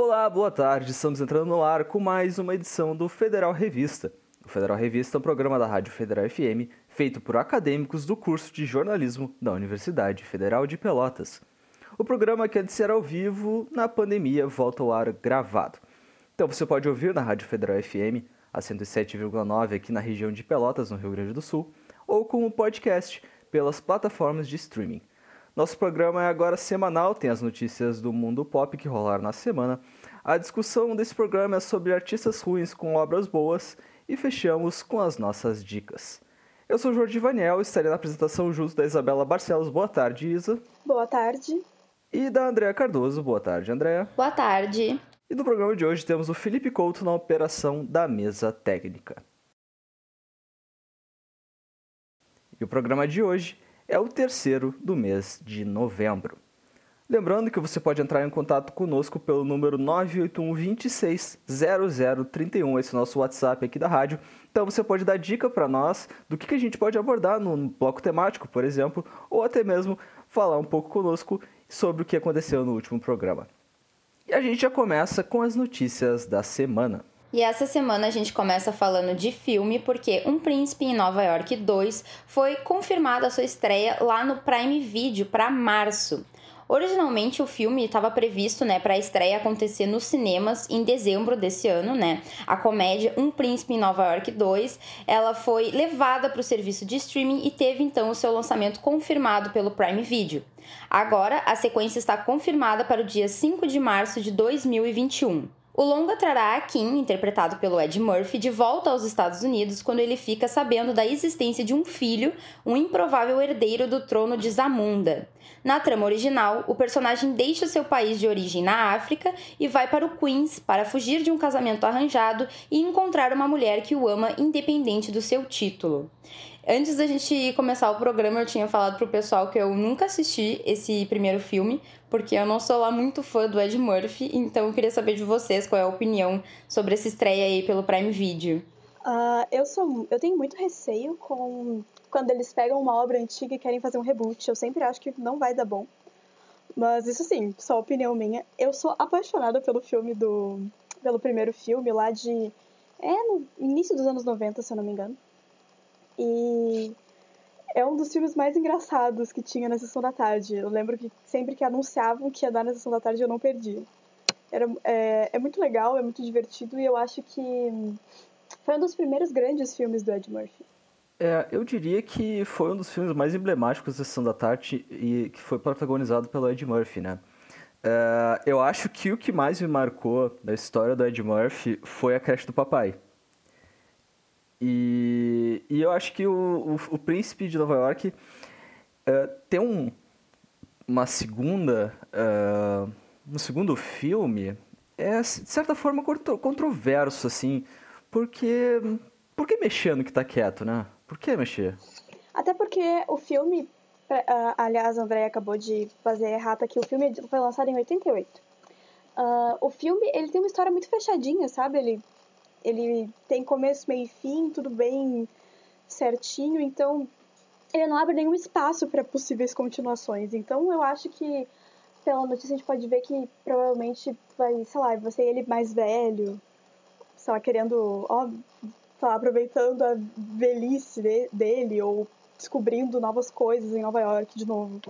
Olá, boa tarde. Estamos entrando no ar com mais uma edição do Federal Revista. O Federal Revista é um programa da Rádio Federal FM feito por acadêmicos do curso de jornalismo da Universidade Federal de Pelotas. O programa que antes era ao vivo, na pandemia volta ao ar gravado. Então você pode ouvir na Rádio Federal FM, a 107,9 aqui na região de Pelotas, no Rio Grande do Sul, ou como podcast pelas plataformas de streaming. Nosso programa é agora semanal, tem as notícias do mundo pop que rolaram na semana. A discussão desse programa é sobre artistas ruins com obras boas e fechamos com as nossas dicas. Eu sou Jorge Vaniel, estarei na apresentação junto da Isabela Barcelos. Boa tarde, Isa. Boa tarde. E da Andréa Cardoso. Boa tarde, Andréa. Boa tarde. E no programa de hoje temos o Felipe Couto na operação da mesa técnica. E o programa de hoje é o terceiro do mês de novembro. Lembrando que você pode entrar em contato conosco pelo número 981 26 0031, esse é o nosso WhatsApp aqui da rádio. Então você pode dar dica para nós do que, que a gente pode abordar no bloco temático, por exemplo, ou até mesmo falar um pouco conosco sobre o que aconteceu no último programa. E a gente já começa com as notícias da semana. E essa semana a gente começa falando de filme, porque Um Príncipe em Nova York 2 foi confirmada a sua estreia lá no Prime Video para março. Originalmente o filme estava previsto, né, para a estreia acontecer nos cinemas em dezembro desse ano, né? A comédia Um Príncipe em Nova York 2, ela foi levada para o serviço de streaming e teve então o seu lançamento confirmado pelo Prime Video. Agora, a sequência está confirmada para o dia 5 de março de 2021. O longa trará a Kim, interpretado pelo Ed Murphy, de volta aos Estados Unidos quando ele fica sabendo da existência de um filho, um improvável herdeiro do trono de Zamunda. Na trama original, o personagem deixa seu país de origem na África e vai para o Queens para fugir de um casamento arranjado e encontrar uma mulher que o ama independente do seu título. Antes da gente começar o programa, eu tinha falado pro pessoal que eu nunca assisti esse primeiro filme, porque eu não sou lá muito fã do Ed Murphy, então eu queria saber de vocês qual é a opinião sobre essa estreia aí pelo Prime Video. Uh, eu sou, eu tenho muito receio com quando eles pegam uma obra antiga e querem fazer um reboot. Eu sempre acho que não vai dar bom. Mas isso sim, só opinião minha. Eu sou apaixonada pelo filme do, pelo primeiro filme lá de é no início dos anos 90, se eu não me engano. E é um dos filmes mais engraçados que tinha na sessão da tarde. Eu lembro que sempre que anunciavam que ia dar na sessão da tarde eu não perdia. Era, é, é muito legal, é muito divertido e eu acho que foi um dos primeiros grandes filmes do Ed Murphy. É, eu diria que foi um dos filmes mais emblemáticos da Sessão da Tarde e que foi protagonizado pelo Ed Murphy, né? É, eu acho que o que mais me marcou da história do Ed Murphy foi a creche do papai. E, e eu acho que o, o, o Príncipe de Nova York uh, tem um, uma segunda. Uh, um segundo filme é, de certa forma, controverso, assim. Porque. Por que mexer no que tá quieto, né? Por que mexer? Até porque o filme. Uh, aliás, a André acabou de fazer errata aqui. O filme foi lançado em 88. Uh, o filme, ele tem uma história muito fechadinha, sabe? Ele ele tem começo, meio e fim, tudo bem certinho, então ele não abre nenhum espaço para possíveis continuações. Então eu acho que pela notícia a gente pode ver que provavelmente vai, sei lá, vai ser ele mais velho, sei lá, querendo, ó, sei lá, aproveitando a velhice dele ou descobrindo novas coisas em Nova York de novo.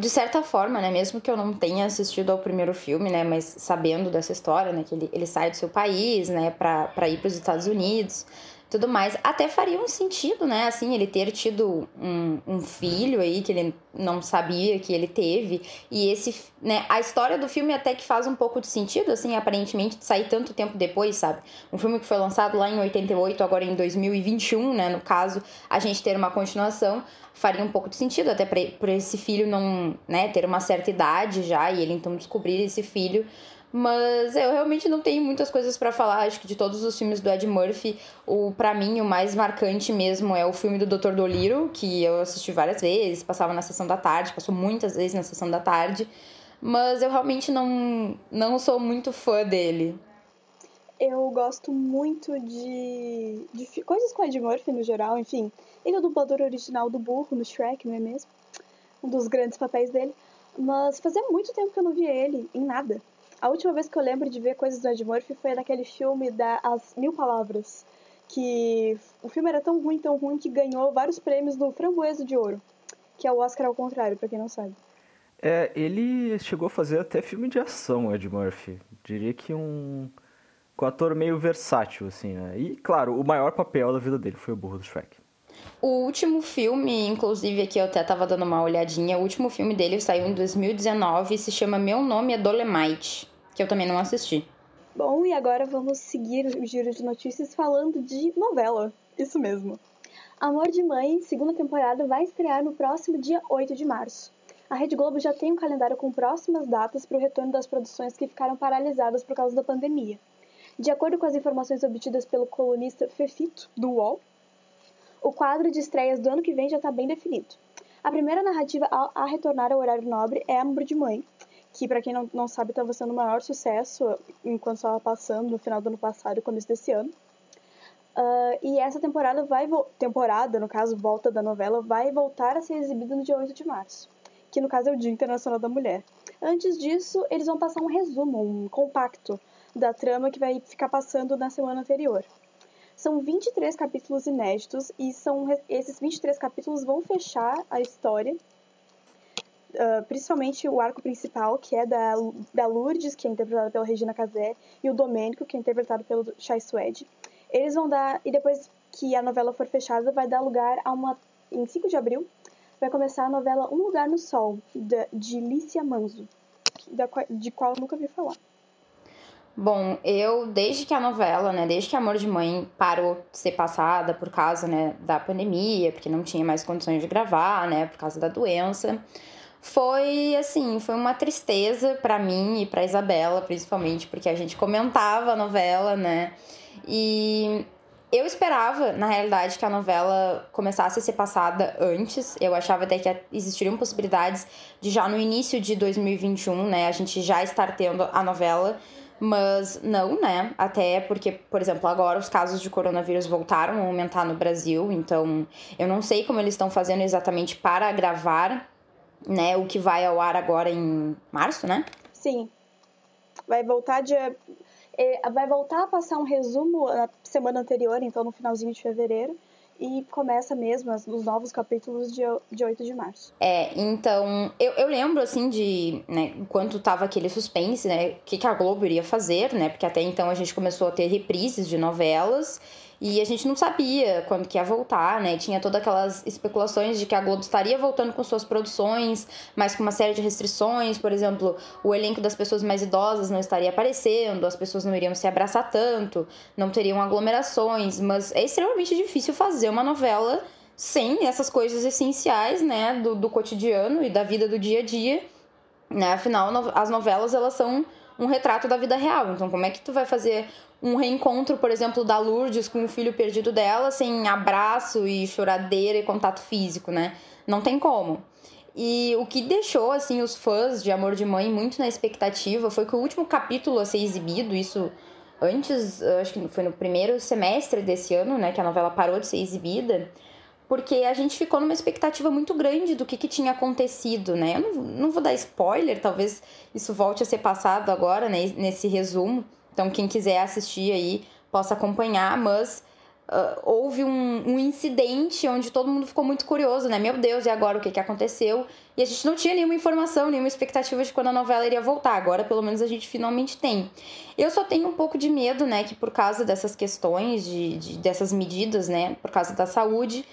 De certa forma, né, mesmo que eu não tenha assistido ao primeiro filme, né, mas sabendo dessa história, né, que ele, ele sai do seu país, né, pra ir para os Estados Unidos, tudo mais. Até faria um sentido, né? Assim, ele ter tido um, um filho aí que ele não sabia que ele teve. E esse, né? A história do filme até que faz um pouco de sentido, assim, aparentemente, de sair tanto tempo depois, sabe? Um filme que foi lançado lá em 88, agora em 2021, né? No caso, a gente ter uma continuação faria um pouco de sentido, até para esse filho não, né, ter uma certa idade já e ele então descobrir esse filho mas eu realmente não tenho muitas coisas para falar. Acho que de todos os filmes do Ed Murphy, o para mim o mais marcante mesmo é o filme do Dr. Dolittle, que eu assisti várias vezes, passava na sessão da tarde, passou muitas vezes na sessão da tarde, mas eu realmente não não sou muito fã dele. Eu gosto muito de, de coisas com Ed Murphy no geral, enfim. Ele é o dublador original do burro no Shrek, não é mesmo? Um dos grandes papéis dele. Mas fazia muito tempo que eu não via ele em nada. A última vez que eu lembro de ver coisas do Ed Murphy foi naquele filme da As Mil Palavras. Que o filme era tão ruim, tão ruim, que ganhou vários prêmios no Framboesa de Ouro. Que é o Oscar ao contrário, pra quem não sabe. É, ele chegou a fazer até filme de ação, Ed Murphy. Diria que um, um ator meio versátil, assim, né? E, claro, o maior papel da vida dele foi o burro do Shrek. O último filme, inclusive aqui eu até tava dando uma olhadinha, o último filme dele saiu em 2019 e se chama Meu Nome é Dolemite, que eu também não assisti. Bom, e agora vamos seguir o giro de notícias falando de novela. Isso mesmo. Amor de Mãe, segunda temporada, vai estrear no próximo dia 8 de março. A Rede Globo já tem um calendário com próximas datas para o retorno das produções que ficaram paralisadas por causa da pandemia. De acordo com as informações obtidas pelo colunista Fefito, do UOL, o quadro de estreias do ano que vem já está bem definido. A primeira narrativa a, retornar ao horário nobre é Amor de Mãe, que, para quem não, não sabe, estava sendo o maior sucesso enquanto estava passando no final do ano passado e começo desse ano. Uh, e essa temporada vai temporada, no caso, volta da novela, vai voltar a ser exibida no dia 8 de março, que no caso é o Dia Internacional da Mulher. Antes disso, eles vão passar um resumo, um compacto da trama que vai ficar passando na semana anterior. São 23 capítulos inéditos e são esses 23 capítulos vão fechar a história, uh, principalmente o arco principal, que é da, da Lourdes, que é interpretada pela Regina Casé, e o Domênico, que é interpretado pelo Chai Suede. Eles vão dar, e depois que a novela for fechada, vai dar lugar a uma. Em 5 de abril, vai começar a novela Um Lugar no Sol, de, de Lícia Manzo, da, de qual eu nunca vi falar. Bom, eu, desde que a novela, né, desde que Amor de Mãe parou de ser passada por causa, né, da pandemia, porque não tinha mais condições de gravar, né, por causa da doença, foi, assim, foi uma tristeza para mim e pra Isabela, principalmente, porque a gente comentava a novela, né, e eu esperava, na realidade, que a novela começasse a ser passada antes. Eu achava até que existiriam possibilidades de já no início de 2021, né, a gente já estar tendo a novela mas não, né? Até porque, por exemplo, agora os casos de coronavírus voltaram a aumentar no Brasil, então eu não sei como eles estão fazendo exatamente para gravar, né? O que vai ao ar agora em março, né? Sim. Vai voltar de. É, vai voltar a passar um resumo na semana anterior, então no finalzinho de fevereiro e começa mesmo os novos capítulos de, de 8 de março. É, então, eu, eu lembro, assim, de, né, enquanto tava aquele suspense, né, o que, que a Globo iria fazer, né, porque até então a gente começou a ter reprises de novelas, e a gente não sabia quando que ia voltar, né? Tinha todas aquelas especulações de que a Globo estaria voltando com suas produções, mas com uma série de restrições, por exemplo, o elenco das pessoas mais idosas não estaria aparecendo, as pessoas não iriam se abraçar tanto, não teriam aglomerações, mas é extremamente difícil fazer uma novela sem essas coisas essenciais, né, do, do cotidiano e da vida do dia a dia, né? Afinal, as novelas elas são um retrato da vida real. Então, como é que tu vai fazer um reencontro, por exemplo, da Lourdes com o filho perdido dela sem abraço e choradeira e contato físico, né? Não tem como. E o que deixou assim os fãs de Amor de Mãe muito na expectativa foi que o último capítulo a ser exibido, isso antes, acho que foi no primeiro semestre desse ano, né, que a novela parou de ser exibida, porque a gente ficou numa expectativa muito grande do que, que tinha acontecido, né? Eu não, não vou dar spoiler, talvez isso volte a ser passado agora, né, nesse resumo. Então, quem quiser assistir aí possa acompanhar, mas uh, houve um, um, incidente onde todo mundo ficou muito curioso, né? Meu Deus, e agora o que, que aconteceu? E a gente não tinha nenhuma informação, nenhuma expectativa de quando a novela iria voltar. Agora, pelo menos, a gente finalmente tem. Eu só tenho um pouco de medo, né, que por causa dessas questões, de, de dessas medidas, né, por causa da saúde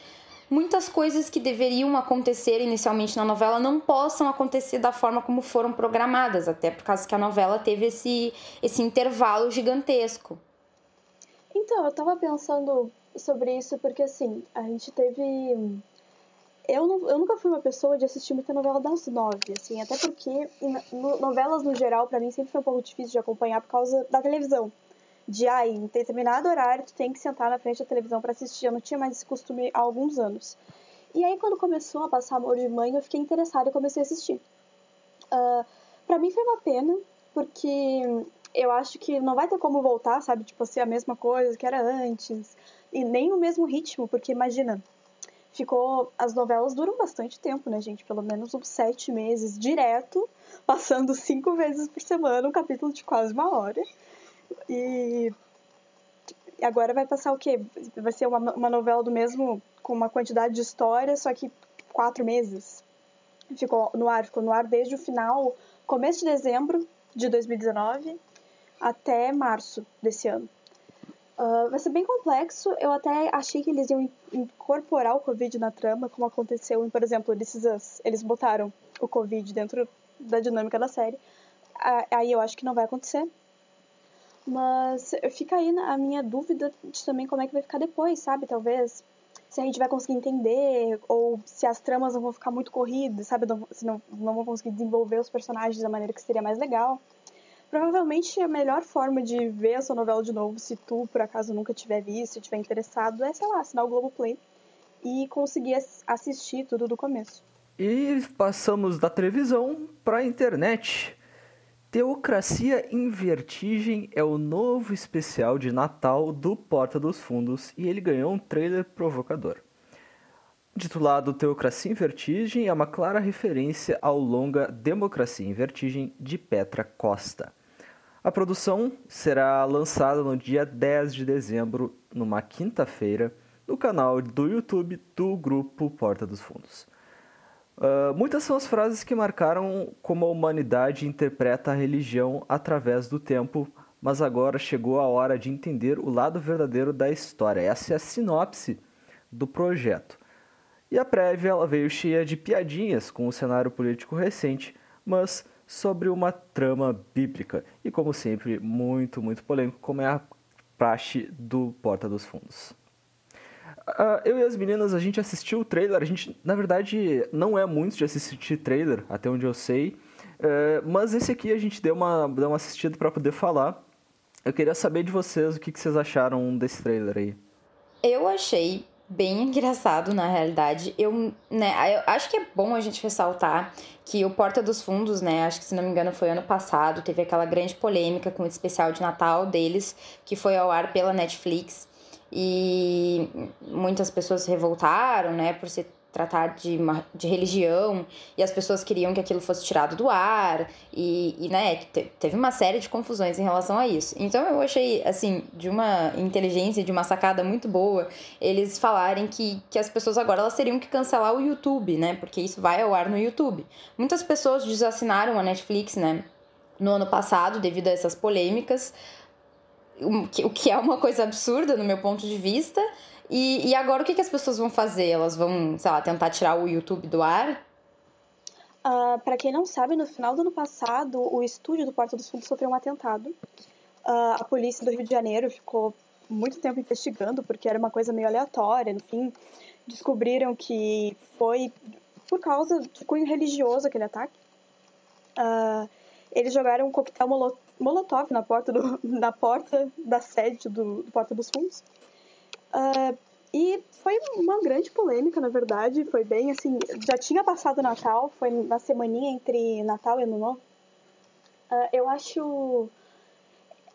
muitas coisas que deveriam acontecer inicialmente na novela não possam acontecer da forma como foram programadas, até por causa que a novela teve esse, esse intervalo gigantesco. Então, eu tava pensando sobre isso porque, assim, a gente teve. Eu, não, eu nunca fui uma pessoa de assistir muita novela das nove, assim, até porque novelas no geral, para mim, sempre foi um pouco difícil de acompanhar por causa da televisão de ah, em determinado horário tu tem que sentar na frente da televisão para assistir. Eu não tinha mais esse costume há alguns anos. E aí quando começou a passar Amor de Mãe, eu fiquei interessada e comecei a assistir. Uh, para mim foi uma pena, porque eu acho que não vai ter como voltar, sabe? Tipo, ser a mesma coisa que era antes. E nem o mesmo ritmo, porque imagina, ficou. As novelas duram bastante tempo, né, gente? Pelo menos uns sete meses direto, passando cinco vezes por semana, um capítulo de quase uma hora. E agora vai passar o quê? Vai ser uma, uma novela do mesmo, com uma quantidade de histórias, só que quatro meses. Ficou no ar, ficou no ar desde o final, começo de dezembro de 2019 até março desse ano. Uh, vai ser bem complexo. Eu até achei que eles iam incorporar o Covid na trama, como aconteceu em, por exemplo, This Eles botaram o Covid dentro da dinâmica da série. Aí eu acho que não vai acontecer. Mas fica aí a minha dúvida de também como é que vai ficar depois, sabe? Talvez se a gente vai conseguir entender, ou se as tramas não vão ficar muito corridas, sabe? Não, se não, não vão conseguir desenvolver os personagens da maneira que seria mais legal. Provavelmente a melhor forma de ver essa novela de novo, se tu por acaso nunca tiver visto e tiver interessado, é, sei lá, assinar o Globoplay e conseguir assistir tudo do começo. E passamos da televisão para a internet. Teocracia em Vertigem é o novo especial de Natal do Porta dos Fundos e ele ganhou um trailer provocador. Titulado Teocracia em Vertigem, é uma clara referência ao longa Democracia em Vertigem de Petra Costa. A produção será lançada no dia 10 de dezembro, numa quinta-feira, no canal do YouTube do grupo Porta dos Fundos. Uh, muitas são as frases que marcaram como a humanidade interpreta a religião através do tempo, mas agora chegou a hora de entender o lado verdadeiro da história. Essa é a sinopse do projeto. E a prévia ela veio cheia de piadinhas com o cenário político recente, mas sobre uma trama bíblica e, como sempre, muito, muito polêmico, como é a praxe do Porta dos Fundos. Uh, eu e as meninas, a gente assistiu o trailer. A gente, na verdade, não é muito de assistir trailer, até onde eu sei. Uh, mas esse aqui a gente deu uma, deu uma assistida para poder falar. Eu queria saber de vocês o que, que vocês acharam desse trailer aí. Eu achei bem engraçado, na realidade. Eu, né, eu acho que é bom a gente ressaltar que o Porta dos Fundos, né, acho que se não me engano foi ano passado, teve aquela grande polêmica com o especial de Natal deles, que foi ao ar pela Netflix. E muitas pessoas se revoltaram, né, por ser tratar de, uma, de religião e as pessoas queriam que aquilo fosse tirado do ar e, e né, teve uma série de confusões em relação a isso. Então eu achei, assim, de uma inteligência, de uma sacada muito boa, eles falarem que, que as pessoas agora elas teriam que cancelar o YouTube, né, porque isso vai ao ar no YouTube. Muitas pessoas desassinaram a Netflix, né, no ano passado devido a essas polêmicas, o que é uma coisa absurda no meu ponto de vista, e, e agora o que, que as pessoas vão fazer? Elas vão, sei lá, tentar tirar o YouTube do ar? Uh, ah, para quem não sabe, no final do ano passado, o estúdio do Porta dos Fundos sofreu um atentado. Uh, a polícia do Rio de Janeiro ficou muito tempo investigando, porque era uma coisa meio aleatória. Enfim, descobriram que foi por causa de cunho religioso aquele ataque. Uh, eles jogaram um coquetel molotov na porta, do, na porta da sede do, do Porta dos Fundos. Uh, e foi uma grande polêmica, na verdade. Foi bem assim. Já tinha passado o Natal, foi na semaninha entre Natal e Ano Novo. Uh, eu acho.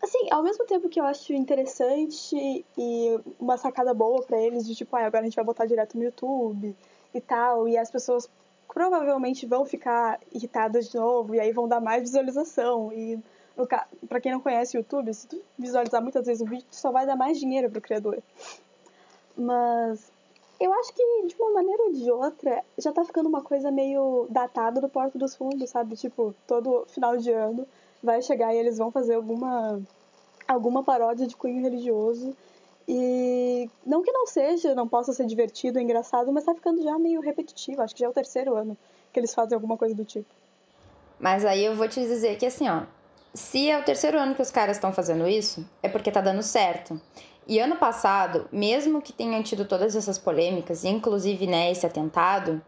Assim, ao mesmo tempo que eu acho interessante e uma sacada boa para eles, de tipo, ah, agora a gente vai botar direto no YouTube e tal, e as pessoas provavelmente vão ficar irritadas de novo, e aí vão dar mais visualização. E para quem não conhece o YouTube, se tu visualizar muitas vezes o vídeo, tu só vai dar mais dinheiro pro criador. Mas eu acho que, de uma maneira ou de outra, já tá ficando uma coisa meio datada do Porto dos Fundos, sabe? Tipo, todo final de ano vai chegar e eles vão fazer alguma, alguma paródia de cunho religioso. E não que não seja, não possa ser divertido, engraçado, mas tá ficando já meio repetitivo. Acho que já é o terceiro ano que eles fazem alguma coisa do tipo. Mas aí eu vou te dizer que assim, ó, se é o terceiro ano que os caras estão fazendo isso, é porque tá dando certo. E ano passado, mesmo que tenham tido todas essas polêmicas, inclusive né, esse atentado,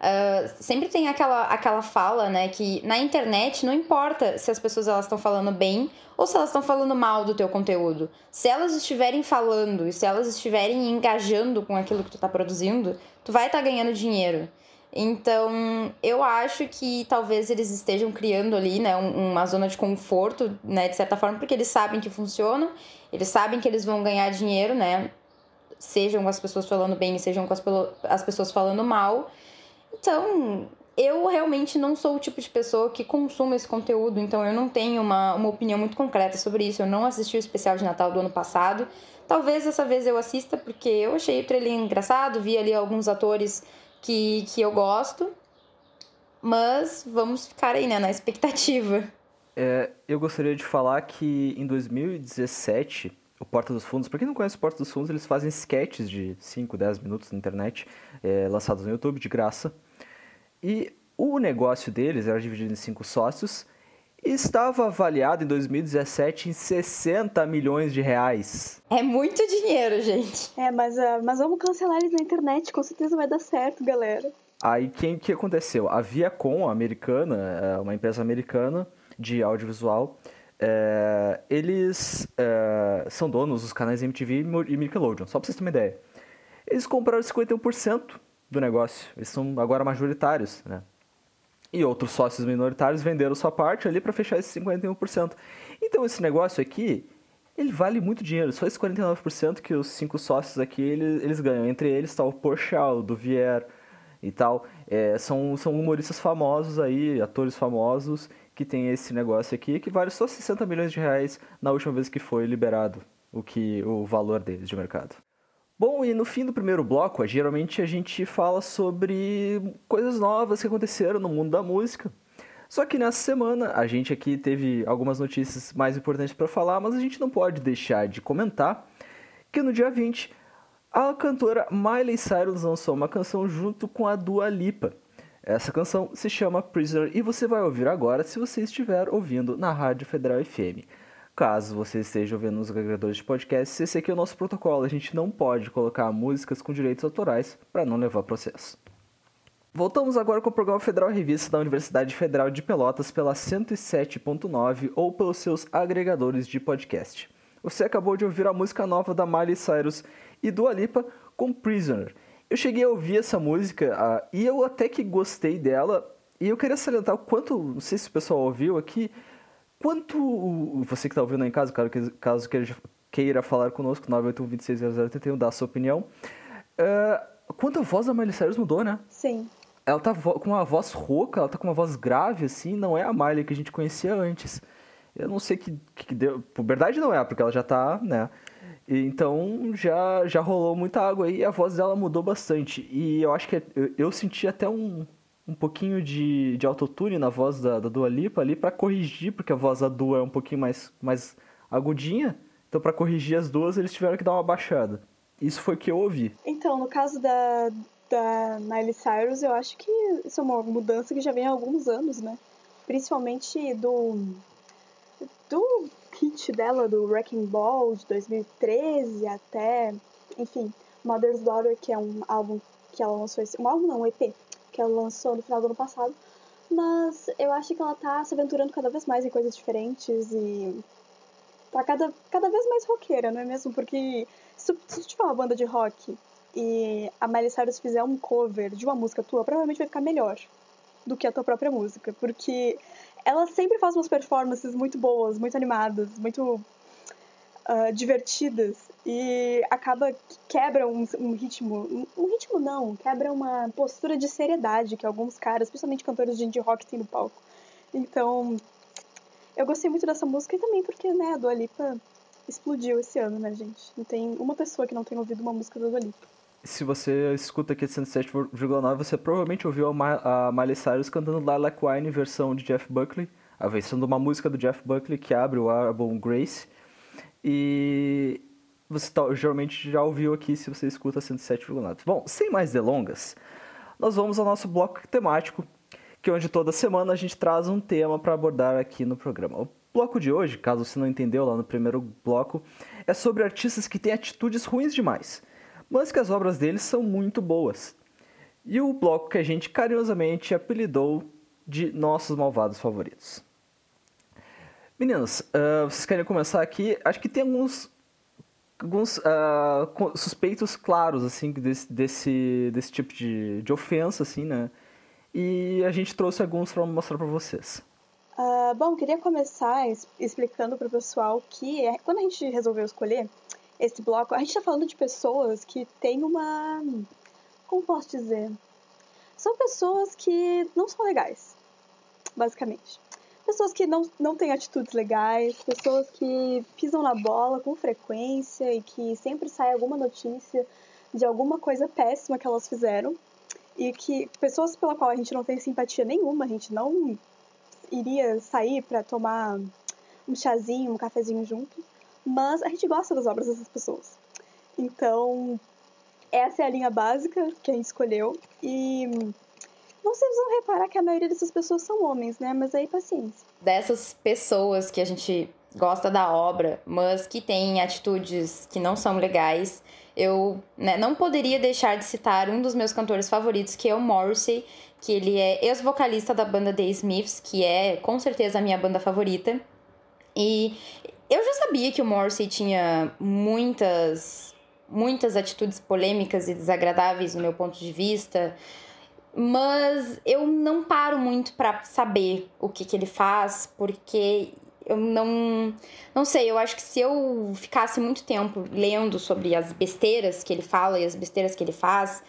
uh, sempre tem aquela, aquela fala, né, que na internet não importa se as pessoas estão falando bem ou se elas estão falando mal do teu conteúdo. Se elas estiverem falando e se elas estiverem engajando com aquilo que tu está produzindo, tu vai estar tá ganhando dinheiro. Então, eu acho que talvez eles estejam criando ali, né, uma zona de conforto, né, de certa forma, porque eles sabem que funcionam, eles sabem que eles vão ganhar dinheiro, né, sejam com as pessoas falando bem, sejam com as, as pessoas falando mal. Então, eu realmente não sou o tipo de pessoa que consome esse conteúdo, então eu não tenho uma, uma opinião muito concreta sobre isso. Eu não assisti o especial de Natal do ano passado. Talvez dessa vez eu assista, porque eu achei o trailer engraçado, vi ali alguns atores que, que eu gosto. Mas vamos ficar aí, né, na expectativa. É, eu gostaria de falar que em 2017, o Porta dos Fundos, para quem não conhece o Porta dos Fundos, eles fazem sketches de 5, 10 minutos na internet, é, lançados no YouTube de graça. E o negócio deles era dividido em cinco sócios estava avaliado em 2017 em 60 milhões de reais. É muito dinheiro, gente. É, mas, uh, mas vamos cancelar eles na internet, com certeza vai dar certo, galera. Aí, quem que aconteceu? A Viacom, a americana, é, uma empresa americana de audiovisual, é, eles é, são donos dos canais MTV e Nickelodeon, só pra vocês terem uma ideia. Eles compraram 51% do negócio. Eles são agora majoritários, né? E outros sócios minoritários venderam sua parte ali para fechar esses 51%. Então esse negócio aqui, ele vale muito dinheiro. Só esses 49% que os cinco sócios aqui eles, eles ganham. Entre eles está o Porchat, o Duvier e tal. É, são, são humoristas famosos aí, atores famosos que tem esse negócio aqui que vale só 60 milhões de reais na última vez que foi liberado o que o valor deles de mercado. Bom, e no fim do primeiro bloco, geralmente a gente fala sobre coisas novas que aconteceram no mundo da música. Só que nessa semana a gente aqui teve algumas notícias mais importantes para falar, mas a gente não pode deixar de comentar que no dia 20 a cantora Miley Cyrus lançou uma canção junto com a Dua Lipa. Essa canção se chama Prisoner e você vai ouvir agora se você estiver ouvindo na Rádio Federal FM. Caso você esteja ouvindo nos agregadores de podcast, esse aqui é o nosso protocolo. A gente não pode colocar músicas com direitos autorais para não levar processo. Voltamos agora com o programa Federal Revista da Universidade Federal de Pelotas pela 107.9 ou pelos seus agregadores de podcast. Você acabou de ouvir a música nova da Miley Cyrus e do Alipa com Prisoner. Eu cheguei a ouvir essa música uh, e eu até que gostei dela. E eu queria salientar o quanto, não sei se o pessoal ouviu aqui, Quanto você que está ouvindo aí em casa, caso queira falar conosco, 981 dá a sua opinião. Uh, quanto a voz da Miley Cyrus mudou, né? Sim. Ela tá com uma voz rouca, ela tá com uma voz grave, assim, não é a Miley que a gente conhecia antes. Eu não sei que, que deu. Verdade não é, porque ela já tá, né? Então já, já rolou muita água aí e a voz dela mudou bastante. E eu acho que eu, eu senti até um, um pouquinho de, de autotune na voz da, da Dua Lipa ali para corrigir, porque a voz da Dua é um pouquinho mais, mais agudinha. Então, para corrigir as duas, eles tiveram que dar uma baixada. Isso foi o que eu ouvi. Então, no caso da, da Miley Cyrus, eu acho que isso é uma mudança que já vem há alguns anos, né? Principalmente do, do hit dela, do Wrecking Ball, de 2013 até, enfim, Mother's Daughter, que é um álbum que ela lançou esse. Um álbum não, um EP, que ela lançou no final do ano passado. Mas eu acho que ela tá se aventurando cada vez mais em coisas diferentes e tá cada, cada vez mais roqueira, não é mesmo? Porque se, tu tiver uma banda de rock e a Miley Cyrus fizer um cover de uma música tua, provavelmente vai ficar melhor do que a tua própria música, porque ela sempre faz umas performances muito boas, muito animadas, muito uh, divertidas e acaba que quebra um, um, ritmo, um ritmo não, quebra uma postura de seriedade que alguns caras, principalmente cantores de indie rock, têm no palco. Então, eu gostei muito dessa música e também porque, né, a Dua Lipa explodiu esse ano, né, gente? Não tem uma pessoa que não tenha ouvido uma música da Dua Lipa. Se você escuta aqui de 107,9, você provavelmente ouviu a, Miley Cyrus cantando Lilac Wine versão de Jeff Buckley, a versão de uma música do Jeff Buckley que abre o álbum Grace. E você tá, geralmente já ouviu aqui se você escuta 107,9. Bom, sem mais delongas, nós vamos ao nosso bloco temático, que é onde toda semana a gente traz um tema para abordar aqui no programa. O bloco de hoje, caso você não entendeu lá no primeiro bloco, é sobre artistas que têm atitudes ruins demais, mas que as obras deles são muito boas. E o bloco que a gente carinhosamente apelidou de nossos malvados favoritos. Meninas, uh, vocês querem começar aqui? Acho que tem alguns alguns uh, suspeitos claros, assim, desse, desse, desse tipo de, de ofensa, assim, né? E a gente trouxe alguns para mostrar para vocês. Uh, bom, queria começar explicando para o pessoal que é, quando a gente resolveu escolher, esse bloco, a gente tá falando de pessoas que têm uma. Como posso dizer? São pessoas que não são legais, basicamente. Pessoas que não, não têm atitudes legais, pessoas que pisam na bola com frequência e que sempre sai alguma notícia de alguma coisa péssima que elas fizeram. E que pessoas pela qual a gente não tem simpatia nenhuma, a gente não iria sair para tomar um chazinho, um cafezinho juntos, mas a gente gosta das obras dessas pessoas. Então, essa é a linha básica que a gente escolheu e vocês vão reparar que a maioria dessas pessoas são homens, né? Mas aí paciência. Dessas pessoas que a gente gosta da obra, mas que têm atitudes que não são legais, eu né, não poderia deixar de citar um dos meus cantores favoritos, que é o Morrissey, que ele é ex-vocalista da banda The Smiths, que é com certeza a minha banda favorita. E eu já sabia que o Morrissey tinha muitas muitas atitudes polêmicas e desagradáveis no meu ponto de vista, mas eu não paro muito para saber o que, que ele faz, porque eu não. Não sei, eu acho que se eu ficasse muito tempo lendo sobre as besteiras que ele fala e as besteiras que ele faz,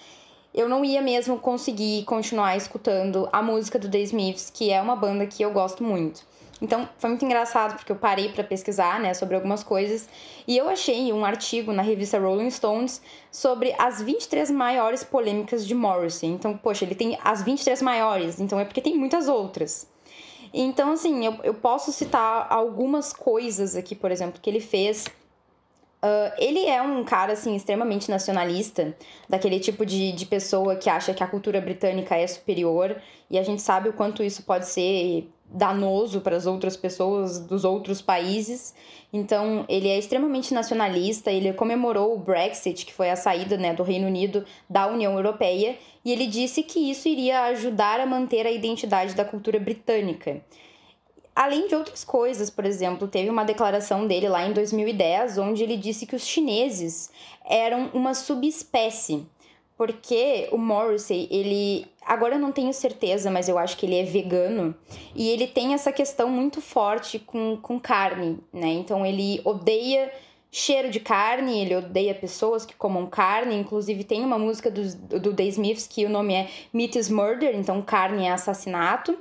eu não ia mesmo conseguir continuar escutando a música do The Smiths, que é uma banda que eu gosto muito. Então, foi muito engraçado porque eu parei para pesquisar, né, sobre algumas coisas, e eu achei um artigo na revista Rolling Stones sobre as 23 maiores polêmicas de Morrissey. Então, poxa, ele tem as 23 maiores, então é porque tem muitas outras. Então, assim, eu, eu posso citar algumas coisas aqui, por exemplo, que ele fez. Uh, ele é um cara, assim, extremamente nacionalista, daquele tipo de, de pessoa que acha que a cultura britânica é superior, e a gente sabe o quanto isso pode ser danoso para as outras pessoas dos outros países. Então, ele é extremamente nacionalista, ele comemorou o Brexit, que foi a saída né, do Reino Unido da União Europeia, e ele disse que isso iria ajudar a manter a identidade da cultura britânica. Além de outras coisas, por exemplo, teve uma declaração dele lá em 2010, onde ele disse que os chineses eram uma subespécie porque o Morrissey, ele. Agora eu não tenho certeza, mas eu acho que ele é vegano. E ele tem essa questão muito forte com, com carne, né? Então ele odeia cheiro de carne, ele odeia pessoas que comam carne. Inclusive tem uma música do, do The Smiths que o nome é Meat is Murder, então carne é assassinato.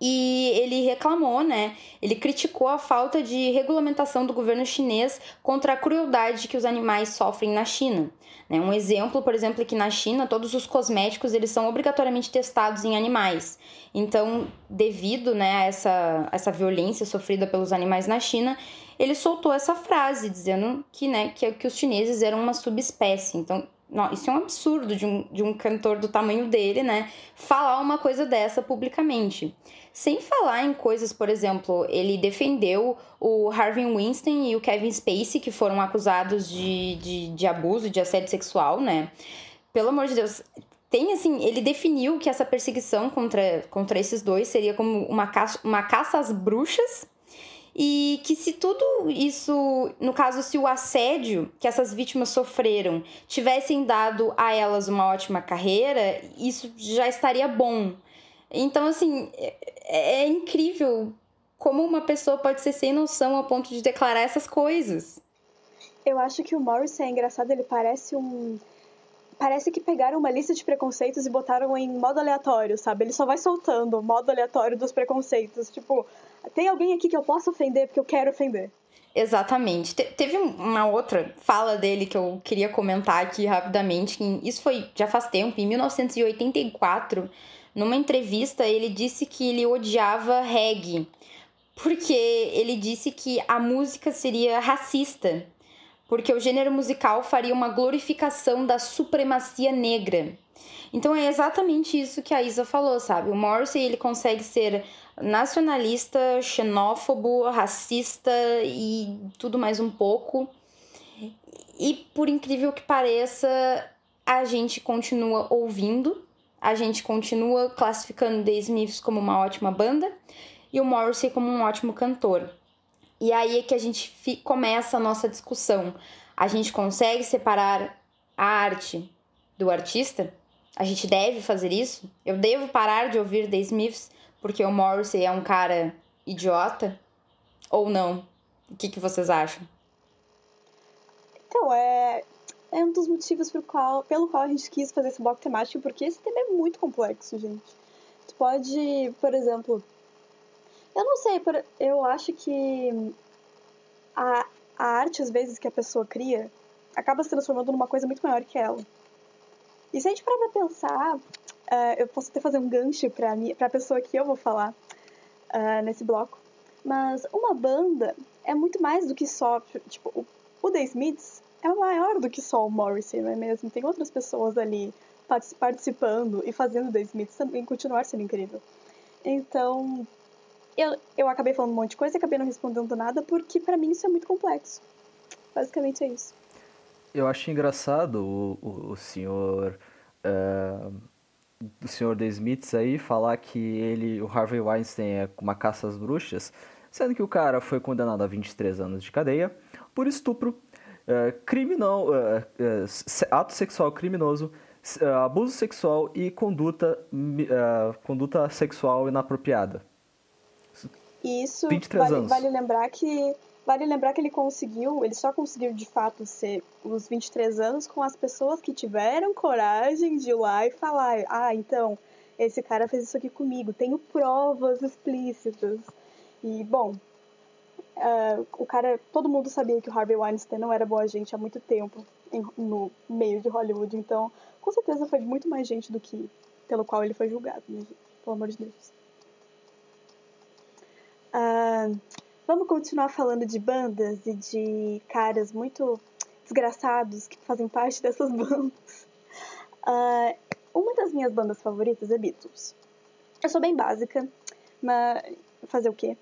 E ele reclamou, né? Ele criticou a falta de regulamentação do governo chinês contra a crueldade que os animais sofrem na China. Né? Um exemplo, por exemplo, é que na China todos os cosméticos eles são obrigatoriamente testados em animais. Então, devido né, a essa, essa violência sofrida pelos animais na China, ele soltou essa frase dizendo que, né, que, que os chineses eram uma subespécie. Então, isso é um absurdo de um, de um cantor do tamanho dele, né? Falar uma coisa dessa publicamente. Sem falar em coisas, por exemplo, ele defendeu o Harvey Weinstein e o Kevin Spacey, que foram acusados de, de, de abuso, de assédio sexual, né? Pelo amor de Deus, tem assim, ele definiu que essa perseguição contra, contra esses dois seria como uma caça, uma caça às bruxas e que se tudo isso, no caso, se o assédio que essas vítimas sofreram tivessem dado a elas uma ótima carreira, isso já estaria bom. Então, assim, é, é incrível como uma pessoa pode ser sem noção ao ponto de declarar essas coisas. Eu acho que o Morrison é engraçado, ele parece um. Parece que pegaram uma lista de preconceitos e botaram em modo aleatório, sabe? Ele só vai soltando o modo aleatório dos preconceitos. Tipo, tem alguém aqui que eu posso ofender porque eu quero ofender. Exatamente. Te teve uma outra fala dele que eu queria comentar aqui rapidamente. Que isso foi já faz tempo, em 1984, numa entrevista, ele disse que ele odiava reggae, porque ele disse que a música seria racista, porque o gênero musical faria uma glorificação da supremacia negra. Então é exatamente isso que a Isa falou, sabe? O Morrissey ele consegue ser nacionalista, xenófobo, racista e tudo mais um pouco. E por incrível que pareça, a gente continua ouvindo, a gente continua classificando The Smiths como uma ótima banda e o Morrissey como um ótimo cantor. E aí é que a gente começa a nossa discussão. A gente consegue separar a arte do artista? A gente deve fazer isso? Eu devo parar de ouvir The Smiths porque o Morrissey é um cara idiota? Ou não? O que, que vocês acham? legal, é, é um dos motivos pelo qual, pelo qual a gente quis fazer esse bloco temático, porque esse tema é muito complexo, gente. Tu pode, por exemplo, eu não sei, eu acho que a, a arte, às vezes, que a pessoa cria, acaba se transformando numa coisa muito maior que ela. E se a gente parar pra pensar, uh, eu posso até fazer um gancho pra, minha, pra pessoa que eu vou falar uh, nesse bloco, mas uma banda é muito mais do que só, tipo, o, o The Smiths é maior do que só o Morrissey, não é mesmo? Tem outras pessoas ali participando e fazendo The Smiths também continuar sendo incrível. Então, eu, eu acabei falando um monte de coisa e acabei não respondendo nada porque para mim isso é muito complexo. Basicamente é isso. Eu acho engraçado o, o, o senhor. Uh, o senhor The Smiths aí falar que ele, o Harvey Weinstein, é uma caça às bruxas, sendo que o cara foi condenado a 23 anos de cadeia por estupro, uh, criminal, uh, ato sexual criminoso, abuso sexual e conduta, conduta sexual inapropriada. Isso 23 vale, anos. vale lembrar que vale lembrar que ele conseguiu, ele só conseguiu de fato ser os 23 anos com as pessoas que tiveram coragem de ir lá e falar: "Ah, então, esse cara fez isso aqui comigo, tenho provas explícitas". E bom, uh, o cara, todo mundo sabia que o Harvey Weinstein não era boa gente há muito tempo em, no meio de Hollywood, então com certeza foi muito mais gente do que pelo qual ele foi julgado, né, pelo amor de Deus. Uh, vamos continuar falando de bandas e de caras muito desgraçados que fazem parte dessas bandas. Uh, uma das minhas bandas favoritas é Beatles. Eu sou bem básica, mas fazer o quê?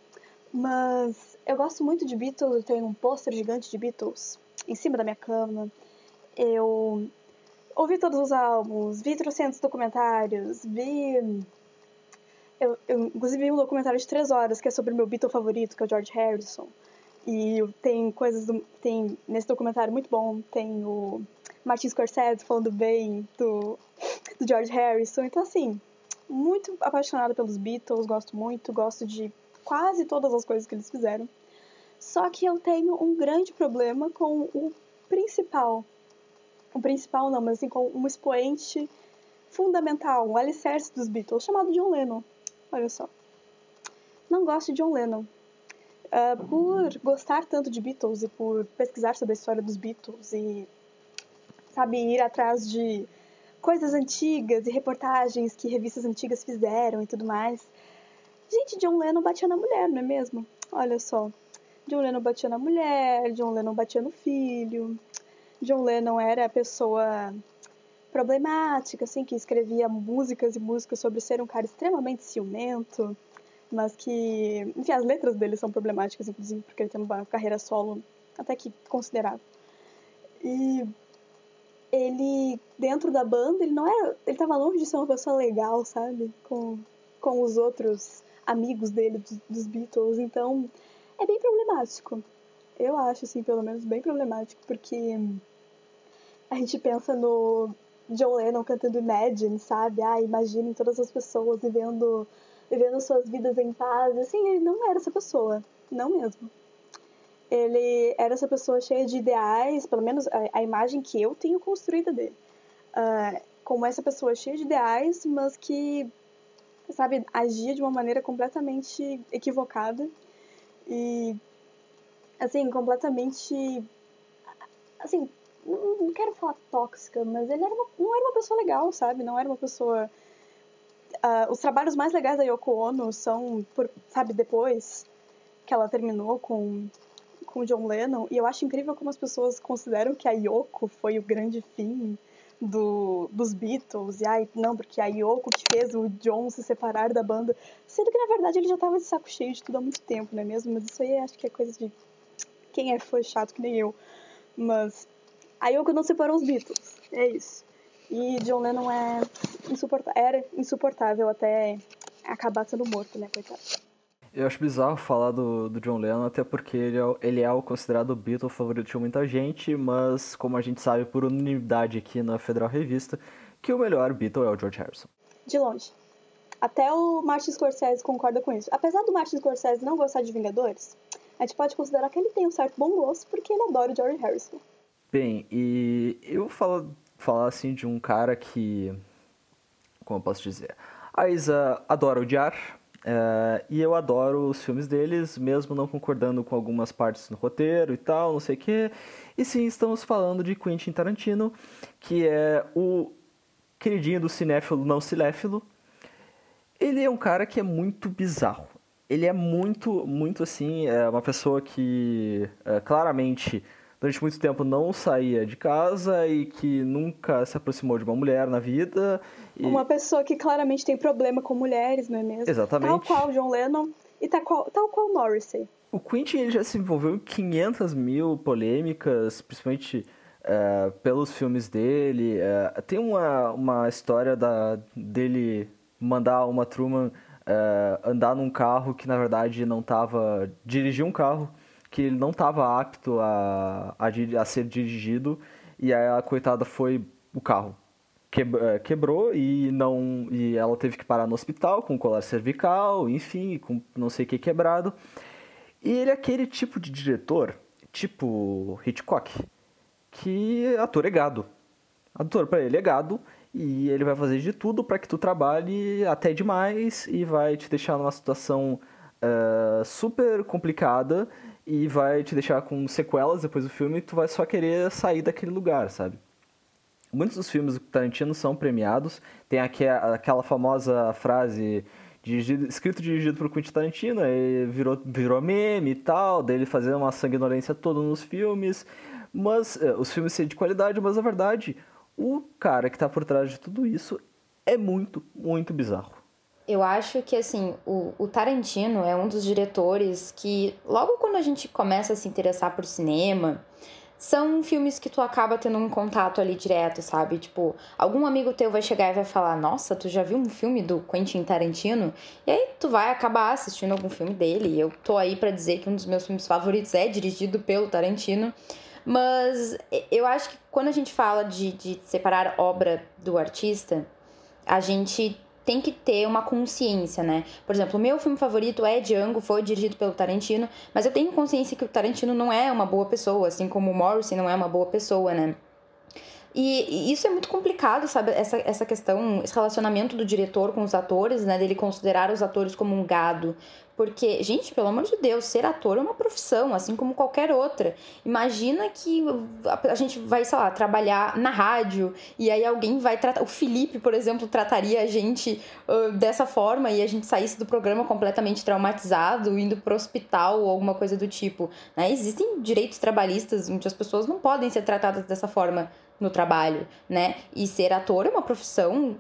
Mas eu gosto muito de Beatles, eu tenho um pôster gigante de Beatles em cima da minha cama. Eu ouvi todos os álbuns, vi trocentos documentários, vi eu, eu, inclusive, vi um documentário de três horas que é sobre o meu Beatle favorito, que é o George Harrison. E tem coisas do, tem nesse documentário muito bom, tem o Martin Scorsese falando bem do, do George Harrison. Então, assim, muito apaixonada pelos Beatles, gosto muito, gosto de quase todas as coisas que eles fizeram. Só que eu tenho um grande problema com o principal. O principal não, mas assim, com um expoente fundamental, um alicerce dos Beatles, chamado John Lennon. Olha só. Não gosto de John Lennon. Uh, por gostar tanto de Beatles e por pesquisar sobre a história dos Beatles e, sabe, ir atrás de coisas antigas e reportagens que revistas antigas fizeram e tudo mais. Gente, John Lennon batia na mulher, não é mesmo? Olha só. John Lennon batia na mulher, John Lennon batia no filho. John Lennon era a pessoa problemática, assim, que escrevia músicas e músicas sobre ser um cara extremamente ciumento, mas que, enfim, as letras dele são problemáticas, inclusive, porque ele tem uma carreira solo até que considerável. E ele, dentro da banda, ele não era, ele tava longe de ser uma pessoa legal, sabe, com, com os outros amigos dele, dos, dos Beatles, então é bem problemático. Eu acho, assim, pelo menos bem problemático, porque a gente pensa no, John Lennon cantando Imagine, sabe? Ah, imaginem todas as pessoas vivendo, vivendo suas vidas em paz. Assim, ele não era essa pessoa. Não mesmo. Ele era essa pessoa cheia de ideais, pelo menos a, a imagem que eu tenho construída dele. Uh, como essa pessoa cheia de ideais, mas que, sabe, agia de uma maneira completamente equivocada. E, assim, completamente. Assim, não, quero falar tóxica, mas ele era uma, não era uma pessoa legal, sabe? Não era uma pessoa. Uh, os trabalhos mais legais da Yoko Ono são, por, sabe, depois que ela terminou com, com John Lennon. E eu acho incrível como as pessoas consideram que a Yoko foi o grande fim do, dos Beatles. E ai, não, porque a Yoko que fez o John se separar da banda. Sendo que na verdade ele já tava de saco cheio de tudo há muito tempo, não é mesmo? Mas isso aí acho que é coisa de quem é fã chato que nem eu. Mas a Yoko não separou os Beatles. É isso. E John Lennon é insuportável, era insuportável até acabar sendo morto, né, coitado. Eu acho bizarro falar do, do John Lennon, até porque ele é, ele é o considerado o Beatle favorito de muita gente, mas como a gente sabe por unanimidade aqui na Federal Revista, que o melhor Beatle é o George Harrison. De longe. Até o Martin Scorsese concorda com isso. Apesar do Martin Scorsese não gostar de Vingadores, a gente pode considerar que ele tem um certo bom gosto porque ele adora o George Harrison. Bem, e eu falo falar assim de um cara que. Como eu posso dizer? A Isa adora odiar. Uh, e eu adoro os filmes deles, mesmo não concordando com algumas partes no roteiro e tal, não sei o quê. E sim, estamos falando de Quentin Tarantino, que é o queridinho do cinéfilo não cinéfilo. Ele é um cara que é muito bizarro. Ele é muito, muito assim, é uma pessoa que é, claramente durante muito tempo não saía de casa e que nunca se aproximou de uma mulher na vida. E... Uma pessoa que claramente tem problema com mulheres, não é mesmo? Exatamente. Tal qual John Lennon e tal qual, tal qual Morrissey. O Quentin ele já se envolveu em 500 mil polêmicas, principalmente uh, pelos filmes dele. Uh, tem uma, uma história da, dele mandar uma Truman uh, andar num carro que na verdade não estava. dirigir um carro que ele não estava apto a, a, a, ser dirigido e a coitada foi o carro eh, quebrou e não e ela teve que parar no hospital com colar cervical, enfim, com não sei o que quebrado. E ele é aquele tipo de diretor, tipo Hitchcock, que ator é gado. Ator para ele é gado e ele vai fazer de tudo para que tu trabalhe até demais e vai te deixar numa situação uh, super complicada e vai te deixar com sequelas depois do filme e tu vai só querer sair daquele lugar, sabe? Muitos dos filmes do Tarantino são premiados. Tem aqui aquela famosa frase dirigido, escrito e dirigido por Quentin Tarantino, aí virou, virou meme e tal, dele fazer uma sanguinolência toda nos filmes. Mas eh, os filmes são de qualidade, mas na verdade, o cara que está por trás de tudo isso é muito, muito bizarro. Eu acho que, assim, o, o, Tarantino é um dos diretores que, logo quando a gente começa a se interessar por cinema, são filmes que tu acaba tendo um contato ali direto, sabe? Tipo, algum amigo teu vai chegar e vai falar: Nossa, tu já viu um filme do Quentin Tarantino? E aí tu vai acabar assistindo algum filme dele. Eu tô aí para dizer que um dos meus filmes favoritos é dirigido pelo Tarantino. Mas eu acho que quando a gente fala de, de separar obra do artista, a gente tem que ter uma consciência, né? Por exemplo, o meu filme favorito é Django, foi dirigido pelo Tarantino, mas eu tenho consciência que o Tarantino não é uma boa pessoa, assim como o Morrison não é uma boa pessoa, né? E, isso é muito complicado, sabe? Essa, essa questão, esse relacionamento do diretor com os atores, né? Dele considerar os atores como um gado. Porque, gente, pelo amor de Deus, ser ator é uma profissão, assim como qualquer outra. Imagina que a, gente vai, sei lá, trabalhar na rádio e aí alguém vai tratar. O Felipe, por exemplo, trataria a gente uh, dessa forma e a gente saísse do programa completamente traumatizado, indo pro hospital ou alguma coisa do tipo. Né? Existem direitos trabalhistas onde as pessoas não podem ser tratadas dessa forma no trabalho, né? E ser ator é uma profissão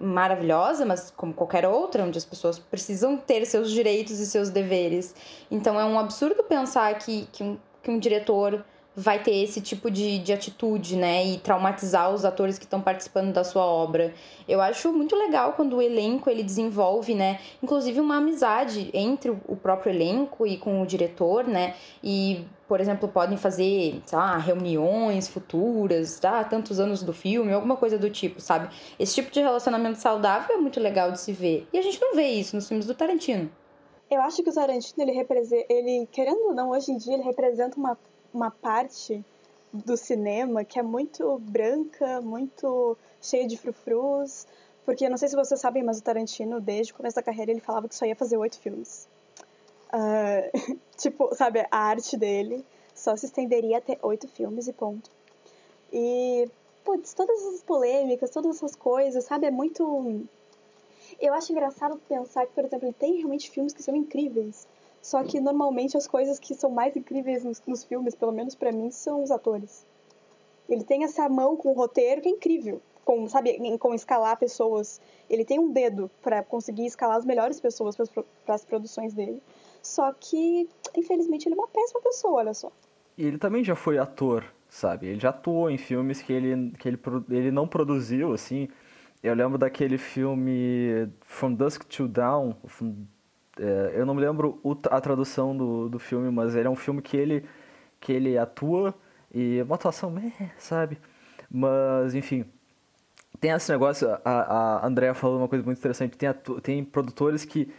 maravilhosa, mas como qualquer outra, onde as pessoas precisam ter seus direitos e seus deveres. Então é um absurdo pensar que, que, um, que um diretor vai ter esse tipo de, de atitude, né? E traumatizar os atores que estão participando da sua obra. Eu acho muito legal quando o elenco ele desenvolve, né? Inclusive uma amizade entre o próprio elenco e com o diretor, né? E, por exemplo, podem fazer, sei lá, reuniões futuras, tá? Tantos anos do filme, alguma coisa do tipo, sabe? Esse tipo de relacionamento saudável é muito legal de se ver. E a gente não vê isso nos filmes do Tarantino. Eu acho que o Tarantino, ele representa, ele, querendo ou não, hoje em dia, ele representa uma uma parte do cinema que é muito branca, muito cheia de frufrus, porque não sei se vocês sabem, mas o Tarantino, desde o começo da carreira, ele falava que só ia fazer oito filmes. Uh, tipo, sabe, a arte dele só se estenderia até oito filmes e ponto. E, putz, todas essas polêmicas, todas essas coisas, sabe, é muito... Eu acho engraçado pensar que, por exemplo, ele tem realmente filmes que são incríveis, só que normalmente as coisas que são mais incríveis nos, nos filmes, pelo menos para mim, são os atores. Ele tem essa mão com o roteiro que é incrível, com, sabe, com escalar pessoas. Ele tem um dedo para conseguir escalar as melhores pessoas para as produções dele. Só que, infelizmente, ele é uma péssima pessoa, olha só. E ele também já foi ator, sabe? Ele já atuou em filmes que ele, que ele, ele não produziu, assim. Eu lembro daquele filme From Dusk Till Dawn, é, eu não me lembro a tradução do, do filme, mas ele é um filme que ele, que ele atua e é uma atuação, sabe? Mas, enfim, tem esse negócio, a, a Andrea falou uma coisa muito interessante, tem, tem produtores que,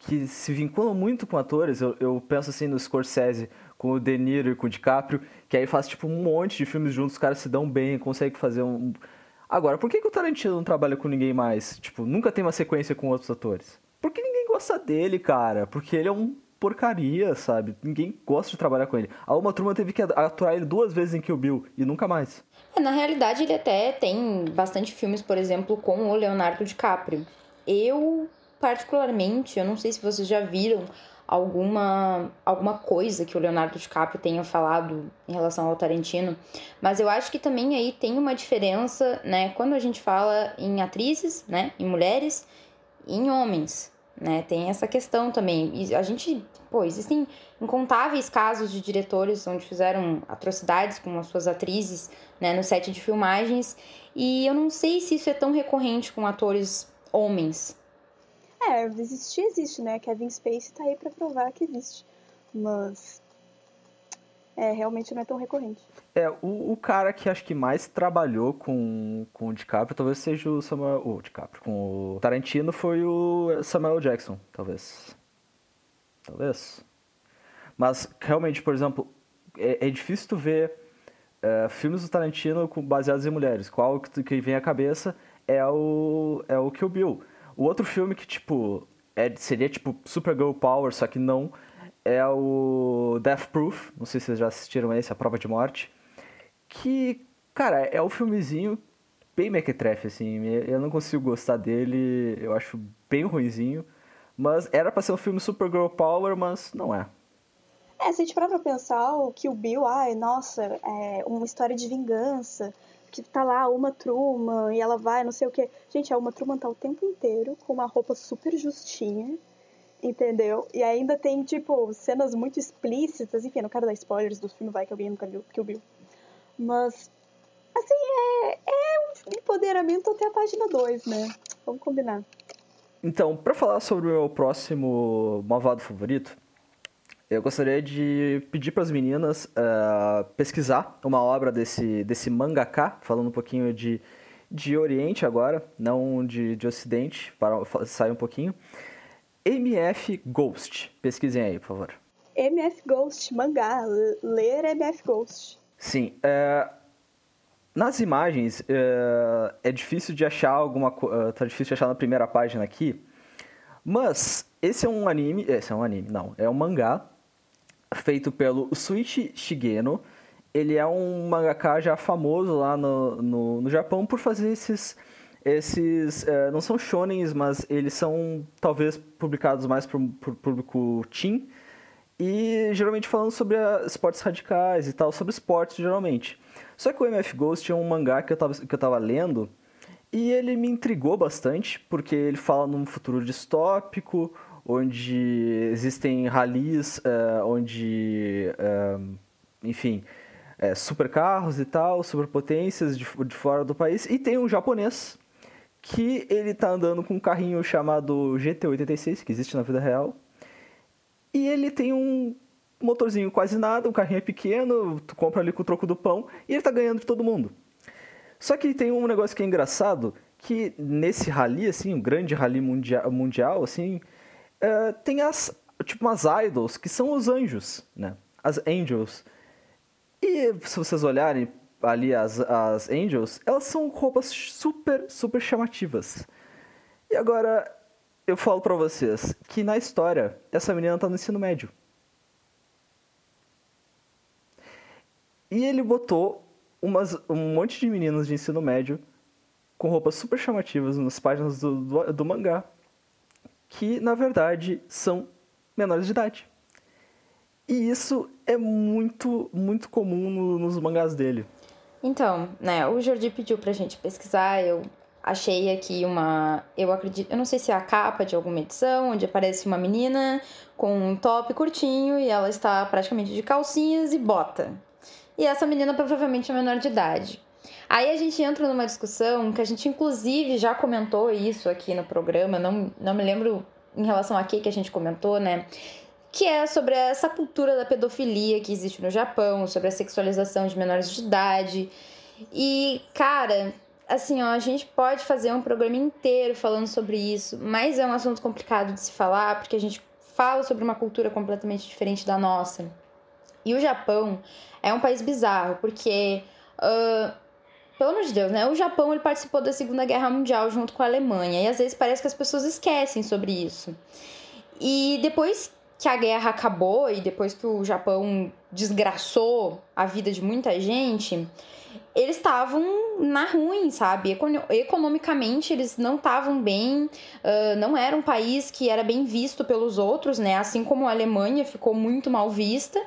que se vinculam muito com atores, eu, eu penso assim no Scorsese com o De Niro e com o DiCaprio, que aí faz tipo um monte de filmes juntos, os caras se dão bem, conseguem fazer um. Agora, por que, que o Tarantino não trabalha com ninguém mais? Tipo, nunca tem uma sequência com outros atores? Porque ninguém gosta dele, cara. Porque ele é um porcaria, sabe? Ninguém gosta de trabalhar com ele. A Uma Turma teve que aturar ele duas vezes em Kill Bill e nunca mais. É, na realidade, ele até tem bastante filmes, por exemplo, com o Leonardo DiCaprio. Eu, particularmente, eu não sei se vocês já viram alguma, alguma coisa que o Leonardo DiCaprio tenha falado em relação ao Tarantino, mas eu acho que também aí tem uma diferença, né, quando a gente fala em atrizes, né, em mulheres em homens, né, tem essa questão também. E a gente, pô, existem incontáveis casos de diretores onde fizeram atrocidades com as suas atrizes, né, no set de filmagens, e eu não sei se isso é tão recorrente com atores homens, é, existir existe, né? Kevin Spacey tá aí pra provar que existe. Mas. É, realmente não é tão recorrente. É, o, o cara que acho que mais trabalhou com, com o DiCaprio talvez seja o Samuel. O DiCaprio. Com o Tarantino foi o Samuel Jackson, talvez. Talvez. Mas realmente, por exemplo, é, é difícil tu ver é, filmes do Tarantino baseados em mulheres. Qual que, que vem à cabeça é o, é o Kill Bill. O outro filme que, tipo, é, seria tipo Supergirl Power, só que não, é o Death Proof. Não sei se vocês já assistiram esse, A Prova de Morte. Que, cara, é um filmezinho bem mequetrefe, assim. Eu não consigo gostar dele, eu acho bem ruizinho. Mas era pra ser um filme Supergirl Power, mas não é. É, se a gente parar pra pensar, o Bill, ai, nossa, é uma história de vingança que tá lá uma Truman e ela vai, não sei o que. Gente, a Uma Truman tá o tempo inteiro com uma roupa super justinha, entendeu? E ainda tem, tipo, cenas muito explícitas, enfim, não quero dar spoilers do filme, vai que alguém nunca viu Kill Bill. Mas, assim, é, é um empoderamento até a página 2, né? Vamos combinar. Então, para falar sobre o meu próximo malvado favorito, eu gostaria de pedir para as meninas uh, pesquisar uma obra desse, desse mangaka, falando um pouquinho de, de Oriente agora, não de, de Ocidente, para sair um pouquinho. MF Ghost. Pesquisem aí, por favor. MF Ghost, mangá. Ler MF Ghost. Sim. Uh, nas imagens, uh, é difícil de achar alguma uh, Tá difícil de achar na primeira página aqui. Mas esse é um anime. Esse é um anime, não. É um mangá feito pelo Suichi Shigeno. Ele é um mangaka já famoso lá no, no, no Japão por fazer esses. Esses é, não são shonens, mas eles são talvez publicados mais para o público teen. E geralmente falando sobre a, esportes radicais e tal, sobre esportes geralmente. Só que o MF Ghost é um mangá que eu estava que eu tava lendo e ele me intrigou bastante, porque ele fala num futuro distópico, onde existem ralis, uh, onde, uh, enfim, uh, supercarros e tal, superpotências de, de fora do país. E tem um japonês que ele tá andando com um carrinho chamado GT86, que existe na vida real. E ele tem um motorzinho quase nada, o carrinho é pequeno, tu compra ali com o troco do pão, e ele tá ganhando de todo mundo. Só que tem um negócio que é engraçado, que nesse rally, assim, um grande rally mundial, mundial assim, uh, tem as, tipo, umas idols, que são os anjos, né? As angels. E se vocês olharem ali as, as angels, elas são roupas super, super chamativas. E agora, eu falo pra vocês que na história, essa menina tá no ensino médio. E ele botou umas, um monte de meninas de ensino médio com roupas super chamativas nas páginas do, do, do mangá que na verdade são menores de idade. E isso é muito, muito comum no, nos mangás dele. Então, né, o Jordi pediu pra gente pesquisar, eu achei aqui uma. Eu acredito. Eu não sei se é a capa de alguma edição, onde aparece uma menina com um top curtinho e ela está praticamente de calcinhas e bota. E essa menina provavelmente é menor de idade. Aí a gente entra numa discussão que a gente inclusive já comentou isso aqui no programa, não, não me lembro em relação a que a gente comentou, né? Que é sobre essa cultura da pedofilia que existe no Japão, sobre a sexualização de menores de idade. E, cara, assim, ó, a gente pode fazer um programa inteiro falando sobre isso, mas é um assunto complicado de se falar, porque a gente fala sobre uma cultura completamente diferente da nossa. E E o Japão é um país bizarro, porque, uh, pelo amor de Deus, né? O Japão ele participou da Segunda Guerra Mundial junto com a Alemanha, e às vezes parece que as pessoas esquecem sobre isso. E depois que a guerra acabou e depois que o Japão desgraçou a vida de muita gente, eles estavam na ruim, sabe? Economicamente eles não estavam bem, uh, não era um país que era bem visto pelos outros, né? Assim como a Alemanha ficou muito mal vista.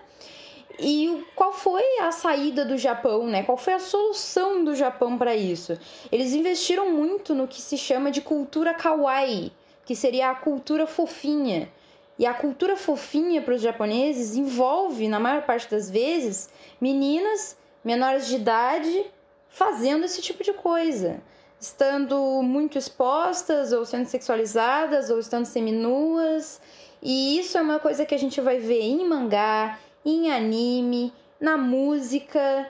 E qual foi a saída do Japão, né? Qual foi a solução do Japão para isso? Eles investiram muito no que se chama de cultura kawaii, que seria a cultura fofinha. E a cultura fofinha para os japoneses envolve, na maior parte das vezes, meninas menores de idade fazendo esse tipo de coisa, estando muito expostas ou sendo sexualizadas ou estando seminuas. E isso é uma coisa que a gente vai ver em mangá, em anime, na música,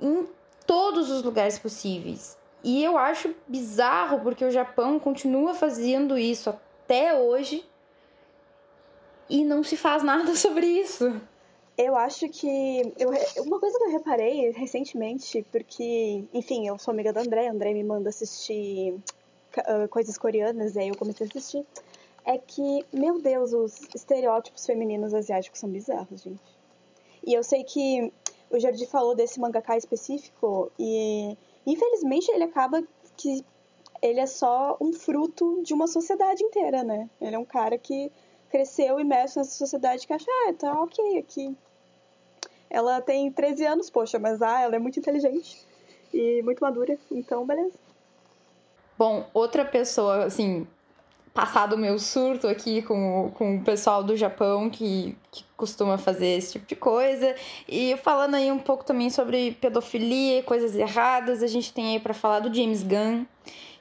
em todos os lugares possíveis. E eu acho bizarro porque o Japão continua fazendo isso até hoje e não se faz nada sobre isso. Eu acho que. Eu, uma coisa que eu reparei recentemente, porque, enfim, eu sou amiga da André, a André me manda assistir uh, coisas coreanas, e aí eu comecei a assistir. É que, meu Deus, os estereótipos femininos asiáticos são bizarros, gente. E eu sei que o Jardim falou desse mangaka específico, e infelizmente ele acaba que ele é só um fruto de uma sociedade inteira, né? Ele é um cara que cresceu imerso nessa sociedade que acha, ah, tá ok aqui. Ela tem 13 anos, poxa, mas ah, ela é muito inteligente e muito madura, então beleza. Bom, outra pessoa, assim, passado o meu surto aqui com, com o pessoal do Japão que, que costuma fazer esse tipo de coisa. E falando aí um pouco também sobre pedofilia e coisas erradas, a gente tem aí para falar do James Gunn,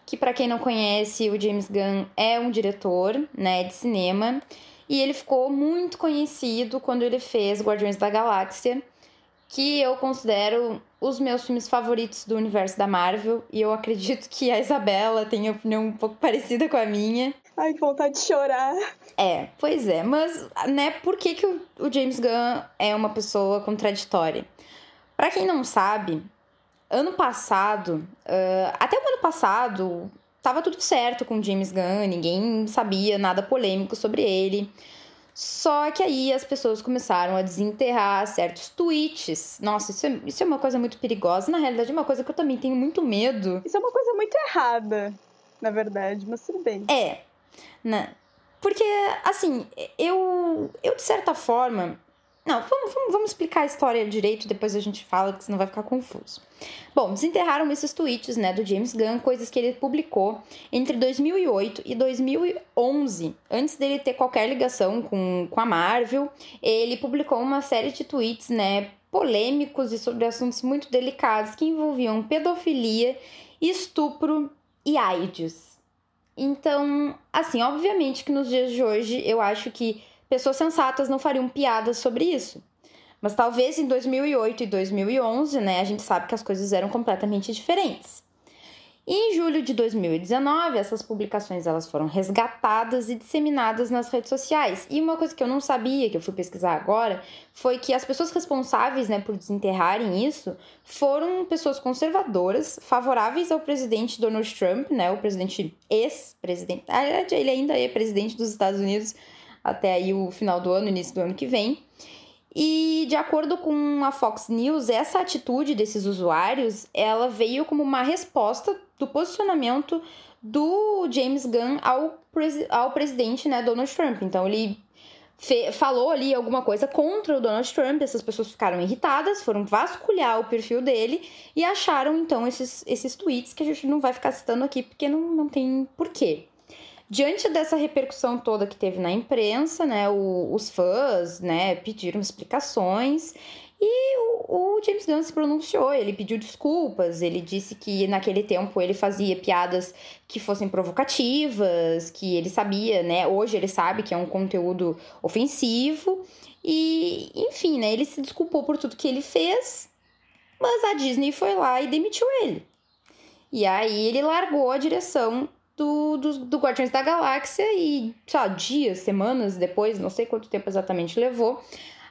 que para quem não conhece, o James Gunn é um diretor, né, de cinema, e ele ficou muito conhecido quando ele fez Guardiões da Galáxia, que eu considero os meus filmes favoritos do universo da Marvel, e eu acredito que a Isabela tem opinião um pouco parecida com a minha. Ai, que vontade de chorar. É, pois é, mas, né, por que, que o, o James Gunn é uma pessoa contraditória? Para quem não sabe, ano passado, uh, até o ano passado, tava tudo certo com o James Gunn, ninguém sabia nada polêmico sobre ele. Só que aí as pessoas começaram a desenterrar certos tweets. Nossa, isso é, isso é uma coisa muito perigosa. Na realidade, é uma coisa que eu também tenho muito medo. Isso é uma coisa muito errada, na verdade, mas tudo bem. É. Né? Porque, assim, eu, eu de certa forma, não, vamos, vamos, vamos, explicar a história direito, depois a gente fala, que senão vai ficar confuso. Bom, desenterraram esses tweets né, do James Gunn, coisas que ele publicou entre 2008 e 2011. Antes dele ter qualquer ligação com, com a Marvel, ele publicou uma série de tweets né, polêmicos e sobre assuntos muito delicados que envolviam pedofilia, estupro e AIDS. Então, assim, obviamente que nos dias de hoje eu acho que pessoas sensatas não fariam piadas sobre isso. Mas talvez em 2008 e 2011, né, a gente sabe que as coisas eram completamente diferentes. E em julho de 2019, essas publicações elas foram resgatadas e disseminadas nas redes sociais. E uma coisa que eu não sabia, que eu fui pesquisar agora, foi que as pessoas responsáveis né, por desenterrarem isso foram pessoas conservadoras, favoráveis ao presidente Donald Trump, né, o presidente ex-presidente. Ele ainda é presidente dos Estados Unidos, até aí o final do ano, início do ano que vem. E de acordo com a Fox News, essa atitude desses usuários, ela veio como uma resposta do posicionamento do James Gunn ao, ao presidente, né, Donald Trump. Então ele falou ali alguma coisa contra o Donald Trump, essas pessoas ficaram irritadas, foram vasculhar o perfil dele e acharam então esses, esses tweets que a gente não vai ficar citando aqui porque não, não tem porquê. Diante dessa repercussão toda que teve na imprensa, né, o, os fãs, né, pediram explicações e o, o, James Gunn se pronunciou, ele pediu desculpas, ele disse que naquele tempo ele fazia piadas que fossem provocativas, que ele sabia, né, hoje ele sabe que é um conteúdo ofensivo e, enfim, né, ele se desculpou por tudo que ele fez, mas a Disney foi lá e demitiu ele. E aí ele largou a direção do, do, do Guardiões da Galáxia e, sei lá, dias, semanas depois, não sei quanto tempo exatamente levou,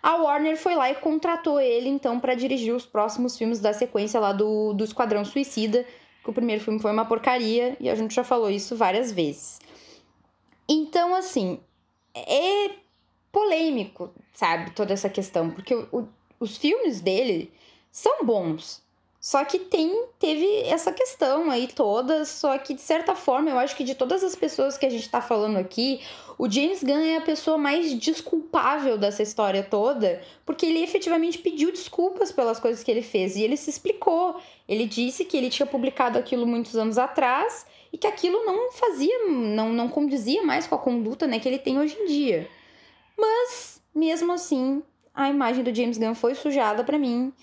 a Warner foi lá e contratou ele então para dirigir os próximos filmes da sequência lá do, do Esquadrão Suicida, que o primeiro filme foi uma porcaria e a gente já falou isso várias vezes. Então, assim, é polêmico, sabe, toda essa questão, porque o, o, os filmes dele são bons, só que tem, teve essa questão aí toda, só que de certa forma eu acho que de todas as pessoas que a gente tá falando aqui, o James Gunn é a pessoa mais desculpável dessa história toda, porque ele efetivamente pediu desculpas pelas coisas que ele fez e ele se explicou. Ele disse que ele tinha publicado aquilo muitos anos atrás e que aquilo não fazia, não, não condizia mais com a conduta né, que ele tem hoje em dia. Mas, mesmo assim, a imagem do James Gunn foi sujada para mim.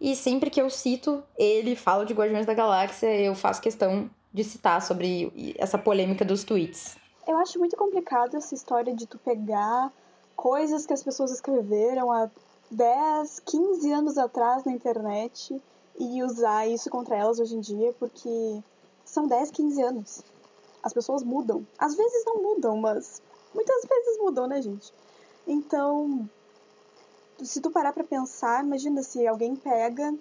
E sempre que eu cito ele, falo de Guardiões da Galáxia, eu faço questão de citar sobre essa polêmica dos tweets. Eu acho muito complicado essa história de tu pegar coisas que as pessoas escreveram há 10, 15 anos atrás na internet e usar isso contra elas hoje em dia, porque são 10, 15 anos. As pessoas mudam. Às vezes não mudam, mas muitas vezes mudam, né, gente? Então, se tu parar para pensar, imagina se alguém pega.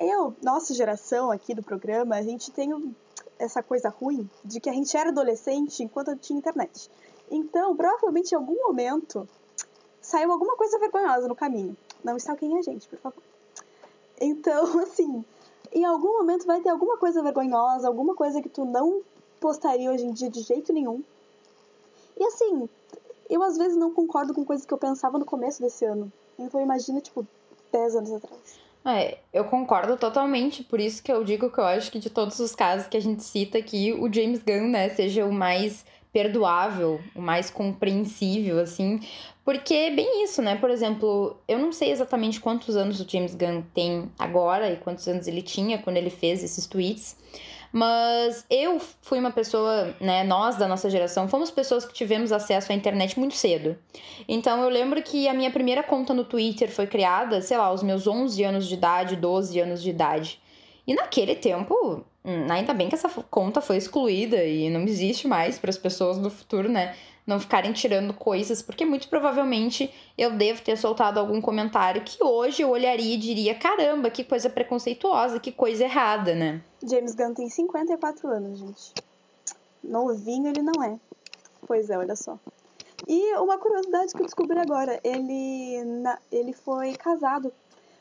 Eu, nossa geração aqui do programa, a gente tem essa coisa ruim de que a gente era adolescente enquanto tinha internet. Então, provavelmente em algum momento saiu alguma coisa vergonhosa no caminho. Não está quem a gente, por favor. Então, assim, em algum momento vai ter alguma coisa vergonhosa, alguma coisa que tu não postaria hoje em dia de jeito nenhum. E assim, eu às vezes não concordo com coisas que eu pensava no começo desse ano. Então imagina, tipo, 10 anos atrás. É, eu concordo totalmente, por isso que eu digo que eu acho que de todos os casos que a gente cita aqui, o James Gunn, né, seja o mais perdoável, o mais compreensível, assim, porque é bem isso, né? Por exemplo, eu não sei exatamente quantos anos o James Gunn tem agora e quantos anos ele tinha quando ele fez esses tweets, mas eu fui uma pessoa, né, nós da nossa geração, fomos pessoas que tivemos acesso à internet muito cedo. Então eu lembro que a minha primeira conta no Twitter foi criada, sei lá, aos meus 11 anos de idade, 12 anos de idade. E naquele tempo, hum, ainda bem que essa conta foi excluída e não existe mais para as pessoas do futuro, né? não ficarem tirando coisas, porque muito provavelmente eu devo ter soltado algum comentário que hoje eu olharia e diria: caramba, que coisa preconceituosa, que coisa errada, né? James Gunn tem 54 anos, gente. Novinho ele não é. Pois é, olha só. E uma curiosidade que eu descobri agora: ele, na, ele foi casado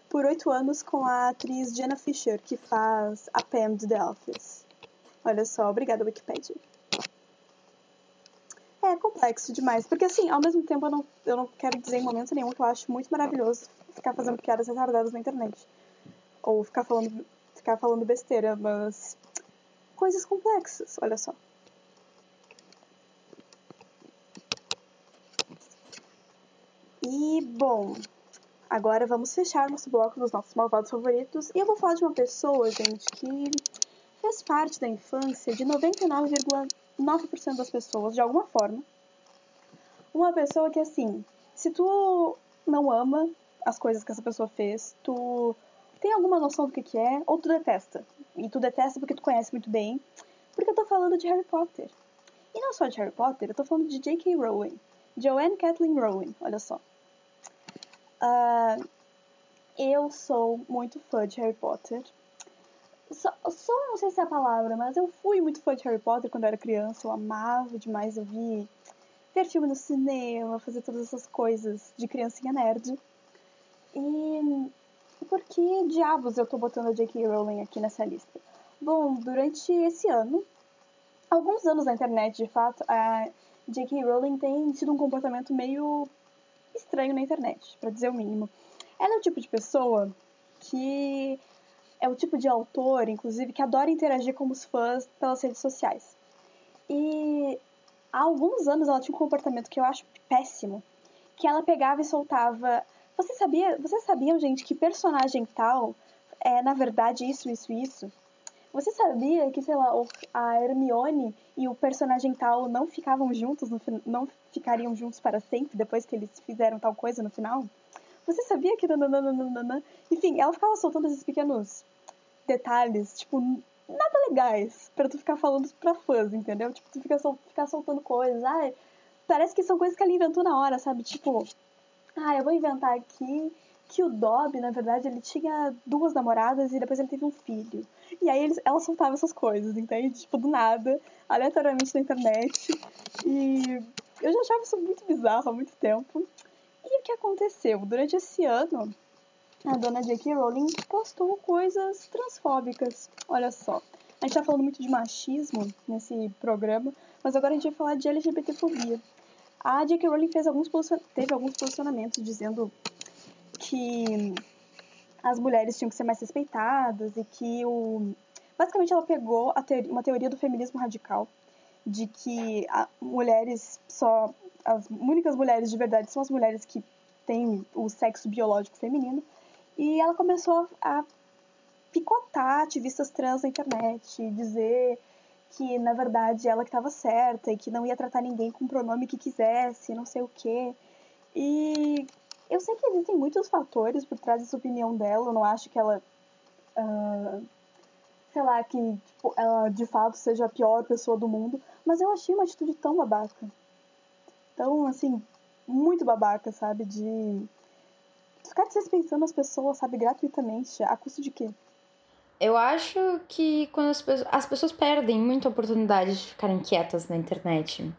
por oito anos com a atriz Jenna Fisher, que faz a Pam de The Office. Olha só, obrigada, Wikipedia. É complexo demais. Porque, assim, ao mesmo tempo, eu não, eu não quero dizer em momento nenhum que eu acho muito maravilhoso ficar fazendo piadas retardadas na internet. Ou ficar falando, ficar falando besteira, mas. Coisas complexas, olha só. E, bom, agora vamos fechar nosso bloco dos nossos malvados favoritos. E eu vou falar de uma pessoa, gente, que fez parte da infância de 99, 9% das pessoas, de alguma forma. Uma pessoa que, assim, se tu não ama as coisas que essa pessoa fez, tu tem alguma noção do que, que é, ou tu detesta. E tu detesta porque tu conhece muito bem, porque eu tô falando de Harry Potter. E não só de Harry Potter, eu tô falando de J.K. Rowling. Joanne Kathleen Rowling, olha só. Uh, eu sou muito fã de Harry Potter. Só, só não sei se é a palavra, mas eu fui muito fã de Harry Potter quando eu era criança. Eu amava demais ouvir, ver filme no cinema, fazer todas essas coisas de criancinha nerd. E por que diabos eu tô botando a J.K. Rowling aqui nessa lista? Bom, durante esse ano, alguns anos na internet, de fato, a J.K. Rowling tem tido um comportamento meio estranho na internet, para dizer o mínimo. Ela é o tipo de pessoa que é o tipo de autor, inclusive, que adora interagir com os fãs pelas redes sociais. E há alguns anos ela tinha um comportamento que eu acho péssimo, que ela pegava e soltava. Você sabia, vocês sabiam, gente, que personagem tal é na verdade isso, isso, isso? Você sabia que, sei lá, a Hermione e o personagem tal não ficavam juntos, no, não ficariam juntos para sempre depois que eles fizeram tal coisa no final? Você sabia que. Nananana? Enfim, ela ficava soltando esses pequenos detalhes, tipo, nada legais para tu ficar falando pra fãs, entendeu? Tipo, tu fica, sol, ficar soltando coisas, ai, parece que são coisas que ela inventou na hora, sabe? Tipo, Ah, eu vou inventar aqui que o Dobby, na verdade, ele tinha duas namoradas e depois ele teve um filho. E aí eles, ela soltava essas coisas, entende? Tipo, do nada, aleatoriamente na internet. E eu já achava isso muito bizarro há muito tempo. E o que aconteceu? Durante esse ano, a dona J.K. Rowling postou coisas transfóbicas. Olha só. A gente tá falando muito de machismo nesse programa, mas agora a gente vai falar de LGBTfobia. A J.K. Rowling fez alguns teve alguns posicionamentos dizendo que as mulheres tinham que ser mais respeitadas e que o basicamente ela pegou uma teoria do feminismo radical de que mulheres só as únicas mulheres de verdade são as mulheres que têm o sexo biológico feminino e ela começou a picotar ativistas trans na internet, dizer que na verdade ela que estava certa e que não ia tratar ninguém com o pronome que quisesse, não sei o quê. E eu sei que existem muitos fatores por trás dessa opinião dela. Eu não acho que ela. Uh, sei lá, que tipo, ela de fato seja a pior pessoa do mundo. Mas eu achei uma atitude tão babaca. Tão, assim, muito babaca, sabe? De ficar desrespeitando as pessoas, sabe, gratuitamente. A custo de quê? Eu acho que quando as pessoas, as pessoas perdem muita oportunidade de ficarem quietas na internet.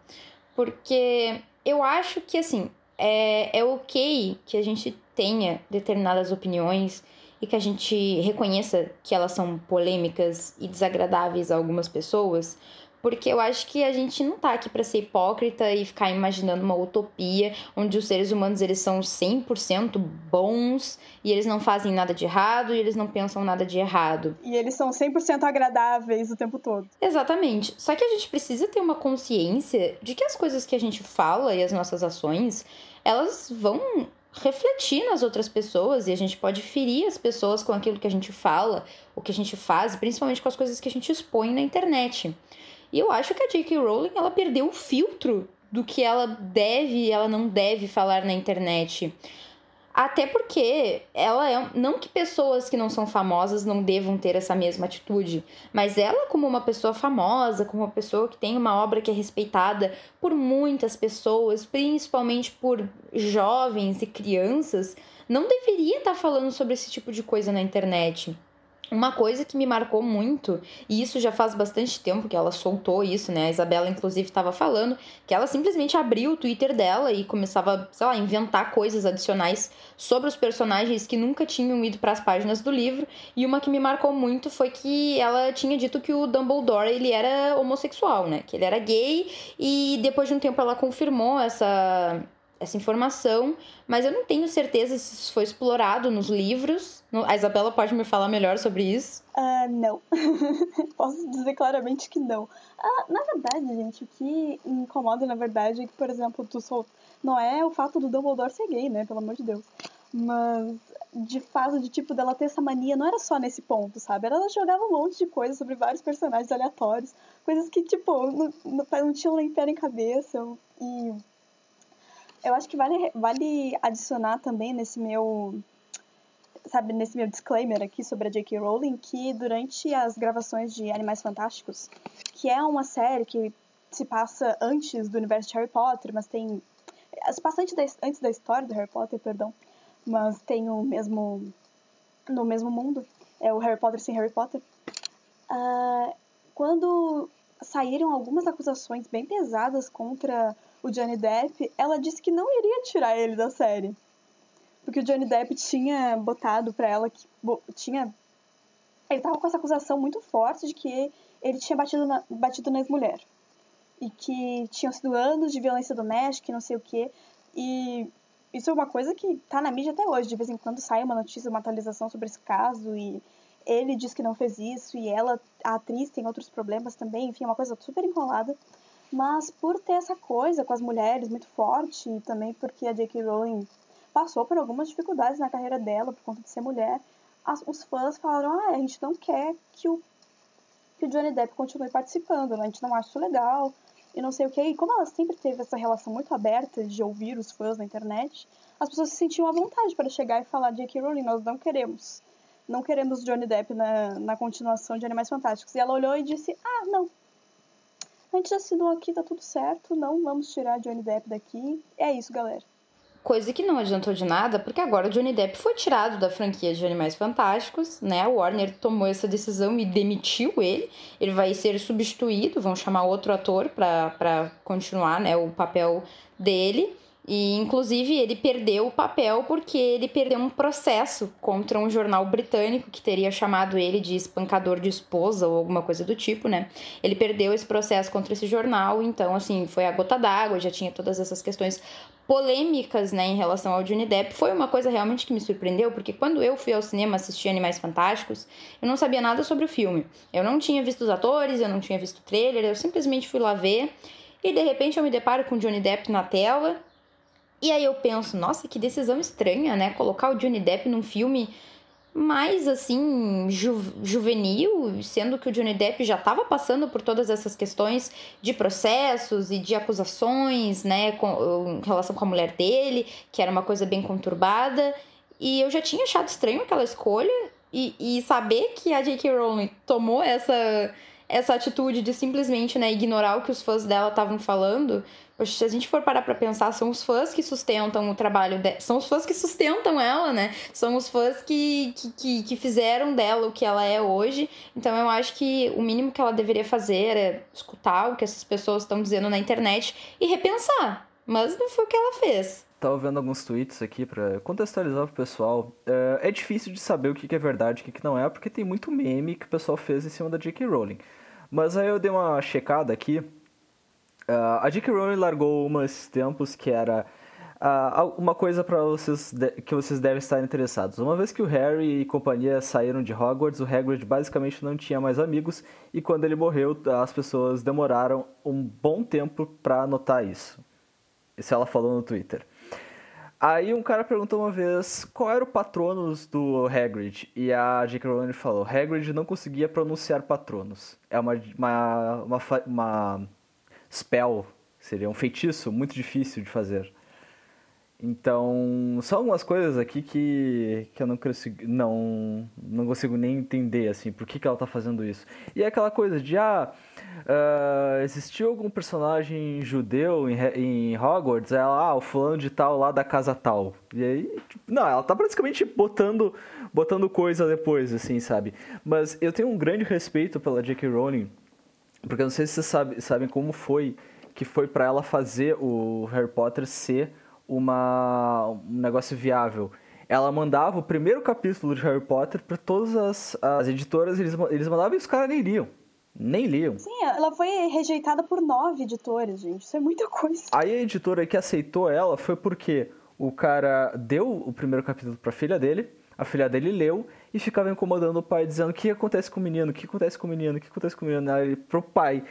Porque eu acho que, assim, é, é ok que a gente tenha determinadas opiniões e que a gente reconheça que elas são polêmicas e desagradáveis a algumas pessoas, porque eu acho que a gente não tá aqui para ser hipócrita e ficar imaginando uma utopia onde os seres humanos eles são 100% bons e eles não fazem nada de errado e eles não pensam nada de errado. E eles são 100% agradáveis o tempo todo. Exatamente. Só que a gente precisa ter uma consciência de que as coisas que a gente fala e as nossas ações, elas vão refletir nas outras pessoas e a gente pode ferir as pessoas com aquilo que a gente fala, o que a gente faz, principalmente com as coisas que a gente expõe na internet. E eu acho que a J.K. Rowling ela perdeu o filtro do que ela deve e ela não deve falar na internet. Até porque ela é. Não que pessoas que não são famosas não devam ter essa mesma atitude, mas ela, como uma pessoa famosa, como uma pessoa que tem uma obra que é respeitada por muitas pessoas, principalmente por jovens e crianças, não deveria estar falando sobre esse tipo de coisa na internet. Uma coisa que me marcou muito, e isso já faz bastante tempo que ela soltou isso, né? A Isabela, inclusive, estava falando que ela simplesmente abriu o Twitter dela e começava, sei lá, a inventar coisas adicionais sobre os personagens que nunca tinham ido para as páginas do livro. E uma que me marcou muito foi que ela tinha dito que o Dumbledore ele era homossexual, né? Que ele era gay, e depois de um tempo ela confirmou essa essa informação, mas eu não tenho certeza se isso foi explorado nos livros. A Isabela pode me falar melhor sobre isso? Uh, não. Posso dizer claramente que não. Uh, na verdade, gente, o que incomoda, na verdade, é que, por exemplo, tu sol... não é o fato do Dumbledore ser gay, né? Pelo amor de Deus. Mas, de fato, de tipo, dela ter essa mania, não era só nesse ponto, sabe? Ela jogava um monte de coisa sobre vários personagens aleatórios. Coisas que, tipo, não, não, não tinham nem pé nem cabeça. E eu acho que vale, vale adicionar também nesse meu sabe, nesse meu disclaimer aqui sobre a J.K. Rowling, que durante as gravações de Animais Fantásticos, que é uma série que se passa antes do universo de Harry Potter, mas tem. Se passa antes da, antes da história do Harry Potter, perdão, mas tem o mesmo. no mesmo mundo. É o Harry Potter sem Harry Potter. Uh, quando saíram algumas acusações bem pesadas contra o Johnny Depp, ela disse que não iria tirar ele da série. Porque o Johnny Depp tinha botado pra ela que. tinha. Ele tava com essa acusação muito forte de que ele tinha batido na, batido na ex-mulher. E que tinham sido anos de violência doméstica não sei o quê. E isso é uma coisa que tá na mídia até hoje. De vez em quando sai uma notícia, uma atualização sobre esse caso. E ele diz que não fez isso. E ela, a atriz, tem outros problemas também. Enfim, é uma coisa super enrolada. Mas por ter essa coisa com as mulheres muito forte, e também porque a J.K. Rowling passou por algumas dificuldades na carreira dela por conta de ser mulher, as, os fãs falaram: ah, a gente não quer que o, que o Johnny Depp continue participando, né? a gente não acha isso legal, e não sei o que. E como ela sempre teve essa relação muito aberta de ouvir os fãs na internet, as pessoas se sentiam à vontade para chegar e falar: J.K. Rowling, nós não queremos. Não queremos Johnny Depp na, na continuação de Animais Fantásticos. E ela olhou e disse: Ah, não, a gente já assinou aqui, tá tudo certo, não vamos tirar Johnny Depp daqui. É isso, galera. Coisa que não adiantou de nada, porque agora Johnny Depp foi tirado da franquia de Animais Fantásticos, né? O Warner tomou essa decisão e demitiu ele. Ele vai ser substituído, vão chamar outro ator para continuar, né, o papel dele. E, inclusive, ele perdeu o papel porque ele perdeu um processo contra um jornal britânico que teria chamado ele de espancador de esposa ou alguma coisa do tipo, né? Ele perdeu esse processo contra esse jornal, então, assim, foi a gota d'água, já tinha todas essas questões polêmicas, né, em relação ao Johnny Depp. Foi uma coisa realmente que me surpreendeu, porque quando eu fui ao cinema assistir Animais Fantásticos, eu não sabia nada sobre o filme. Eu não tinha visto os atores, eu não tinha visto o trailer, eu simplesmente fui lá ver. E de repente eu me deparo com Johnny Depp na tela e aí eu penso, nossa, que decisão estranha, né? Colocar o Johnny Depp num filme mais assim ju juvenil, sendo que o Johnny Depp já estava passando por todas essas questões de processos e de acusações, né, com, em relação com a mulher dele, que era uma coisa bem conturbada. E eu já tinha achado estranho aquela escolha e, e saber que a J.K. Rowling tomou essa essa atitude de simplesmente né, ignorar o que os fãs dela estavam falando, Se a gente for parar pra pensar, são os fãs que sustentam o trabalho dela. São os fãs que sustentam ela, né? São os fãs que, que, que, que, fizeram dela o que ela é hoje. Então eu acho que o mínimo que ela deveria fazer é escutar o que essas pessoas estão dizendo na internet e repensar. Mas não foi o que ela fez. Tava vendo alguns tweets aqui para contextualizar pro pessoal. É, é difícil de saber o que é verdade e o que não é, porque tem muito meme que o pessoal fez em cima da J.K. Rowling. Mas aí eu dei uma checada aqui. Uh, a J.K. Rowling largou umas tempos que era uh, uma coisa para vocês que vocês devem estar interessados. Uma vez que o Harry e companhia saíram de Hogwarts, o Hagrid basicamente não tinha mais amigos e quando ele morreu, as pessoas demoraram um bom tempo para notar isso. Isso ela falou no Twitter. Aí um cara perguntou uma vez qual era o patronos do Hagrid e a J.K. Rowling falou: Hagrid não conseguia pronunciar patronos. É uma, uma, uma, uma spell, seria um feitiço muito difícil de fazer. Então, são algumas coisas aqui que, que eu não consigo, não, não consigo nem entender, assim, por que, que ela está fazendo isso. E é aquela coisa de, ah, uh, existiu algum personagem judeu em, em Hogwarts? Ela, ah, o fulano de tal lá da casa tal. E aí, tipo, não, ela tá praticamente botando, botando coisa depois, assim, sabe? Mas eu tenho um grande respeito pela J.K. Rowling, porque eu não sei se vocês sabe, sabem como foi que foi para ela fazer o Harry Potter ser uma, um negócio viável. Ela mandava o primeiro capítulo de Harry Potter para todas as, as editoras, eles, eles mandavam e os caras nem liam. Nem liam. Sim, ela foi rejeitada por nove editores, gente. Isso é muita coisa. Aí a editora que aceitou ela foi porque o cara deu o primeiro capítulo para a filha dele, a filha dele leu e ficava incomodando o pai, dizendo o que acontece com o menino, o que acontece com o menino, o que acontece com o menino. Aí pro pai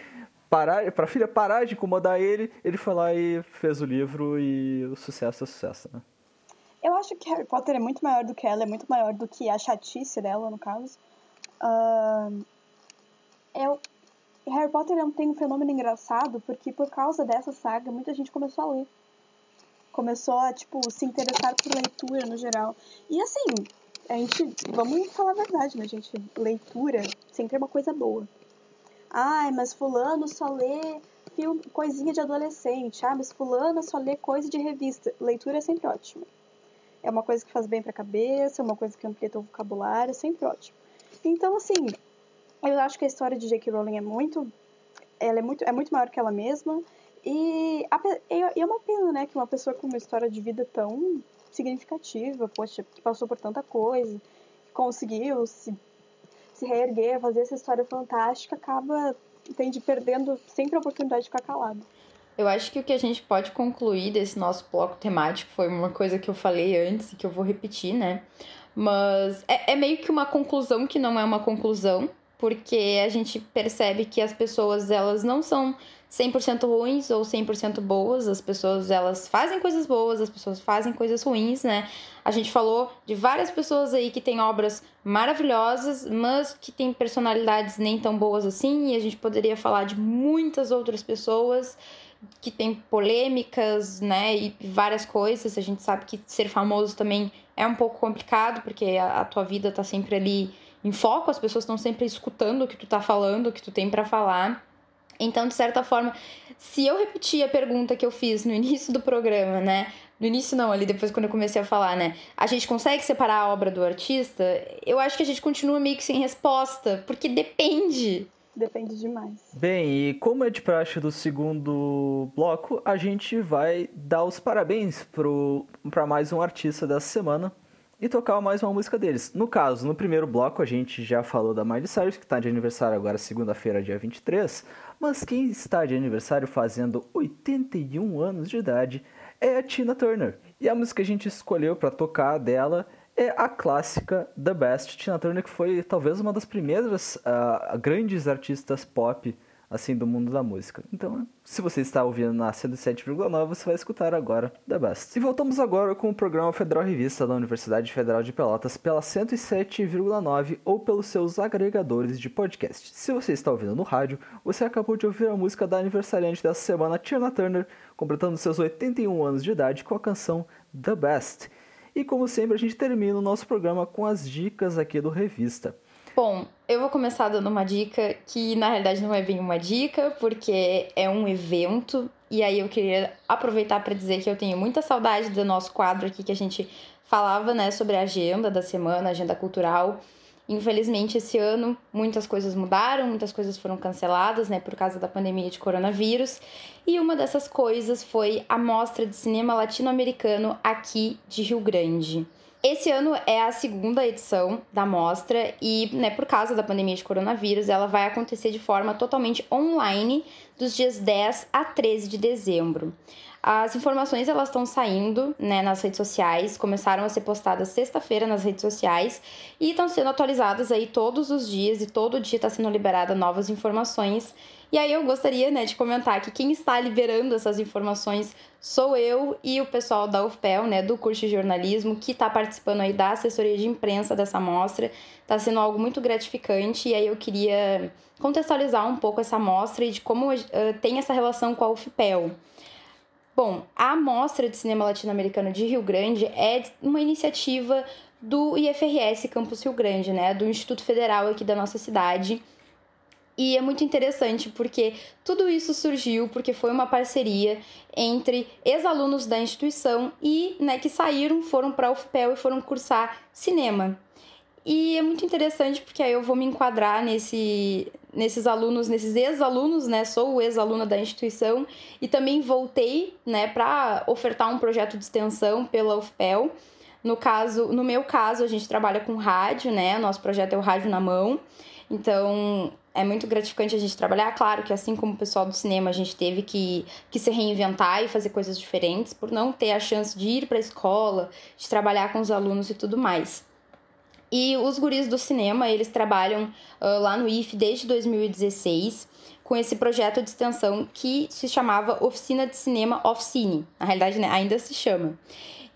parar, pra filha parar de incomodar ele, ele foi lá e fez o livro e o sucesso é sucesso, né? Eu acho que Harry Potter é muito maior do que ela, é muito maior do que a chatice dela, no caso. Uh, eu, Harry Potter tem um fenômeno engraçado, porque por causa dessa saga, muita gente começou a ler. Começou a, tipo, se interessar por leitura no geral. E assim, a gente, vamos falar a verdade, né, gente? Leitura sempre é uma coisa boa. Ai, mas fulano só lê filme, coisinha de adolescente. Ah, mas fulano só lê coisa de revista. Leitura é sempre ótima. É uma coisa que faz bem para a cabeça, é uma coisa que amplia teu vocabulário, é sempre ótimo. Então, assim, eu acho que a história de J.K. Rowling é muito, ela é muito, é muito maior que ela mesma. E, é uma pena, né, que uma pessoa com uma história de vida tão significativa, poxa, que passou por tanta coisa, que conseguiu se se reerguer, fazer essa história fantástica, acaba, entende, perdendo sempre a oportunidade de ficar calado. Eu acho que o que a gente pode concluir desse nosso bloco temático foi uma coisa que eu falei antes e que eu vou repetir, né? Mas é, é meio que uma conclusão que não é uma conclusão, porque a gente percebe que as pessoas, elas não são 100% ruins ou 100% boas. As pessoas, elas fazem coisas boas, as pessoas fazem coisas ruins, né? A gente falou de várias pessoas aí que têm obras maravilhosas, mas que têm personalidades nem tão boas assim, e a gente poderia falar de muitas outras pessoas que têm polêmicas, né, e várias coisas. A gente sabe que ser famoso também é um pouco complicado, porque a, a tua vida tá sempre ali em foco, as pessoas estão sempre escutando o que tu tá falando, o que tu tem para falar. Então, de certa forma, se eu repetir a pergunta que eu fiz no início do programa, né? No início não, ali depois quando eu comecei a falar, né? A gente consegue separar a obra do artista? Eu acho que a gente continua meio que sem resposta, porque depende. Depende demais. Bem, e como é de praxe do segundo bloco, a gente vai dar os parabéns para mais um artista dessa semana e tocar mais uma música deles. No caso, no primeiro bloco a gente já falou da Miley Cyrus, que está de aniversário agora segunda-feira, dia 23, mas quem está de aniversário fazendo 81 anos de idade é a Tina Turner. E a música que a gente escolheu para tocar dela é a clássica The Best. Tina Turner que foi talvez uma das primeiras uh, grandes artistas pop assim do mundo da música. Então, se você está ouvindo na 107,9, você vai escutar agora The Best. E voltamos agora com o programa Federal Revista da Universidade Federal de Pelotas pela 107,9 ou pelos seus agregadores de podcast. Se você está ouvindo no rádio, você acabou de ouvir a música da aniversariante dessa semana, Tina Turner, completando seus 81 anos de idade com a canção The Best. E como sempre, a gente termina o nosso programa com as dicas aqui do Revista. Bom, eu vou começar dando uma dica que na realidade não é bem uma dica, porque é um evento. E aí eu queria aproveitar para dizer que eu tenho muita saudade do nosso quadro aqui que a gente falava, né, sobre a agenda da semana, agenda cultural. Infelizmente, esse ano muitas coisas mudaram, muitas coisas foram canceladas, né, por causa da pandemia de coronavírus. E uma dessas coisas foi a Mostra de Cinema Latino-Americano aqui de Rio Grande. Esse ano é a segunda edição da mostra e, né, por causa da pandemia de coronavírus, ela vai acontecer de forma totalmente online dos dias 10 a 13 de dezembro. As informações elas estão saindo né, nas redes sociais, começaram a ser postadas sexta-feira nas redes sociais e estão sendo atualizadas aí todos os dias e todo dia está sendo liberada novas informações. E aí eu gostaria né, de comentar que quem está liberando essas informações sou eu e o pessoal da UFPEL, né, do curso de jornalismo, que está participando aí da assessoria de imprensa dessa mostra. Está sendo algo muito gratificante e aí eu queria contextualizar um pouco essa mostra e de como uh, tem essa relação com a UFPEL. Bom, a Mostra de Cinema Latino-Americano de Rio Grande é uma iniciativa do IFRS Campus Rio Grande, né, do Instituto Federal aqui da nossa cidade. E é muito interessante porque tudo isso surgiu porque foi uma parceria entre ex-alunos da instituição e, né, que saíram, foram para a UFPEL e foram cursar cinema. E é muito interessante porque aí eu vou me enquadrar nesse, nesses alunos, nesses ex-alunos, né? Sou ex-aluna da instituição e também voltei, né, para ofertar um projeto de extensão pela UFPEL. No caso, no meu caso, a gente trabalha com rádio, né? Nosso projeto é o Rádio na Mão. Então, é muito gratificante a gente trabalhar. Claro que, assim como o pessoal do cinema, a gente teve que, que se reinventar e fazer coisas diferentes por não ter a chance de ir para a escola, de trabalhar com os alunos e tudo mais. E os guris do cinema, eles trabalham uh, lá no IF desde 2016 com esse projeto de extensão que se chamava Oficina de Cinema Oficine. Na realidade, né, ainda se chama.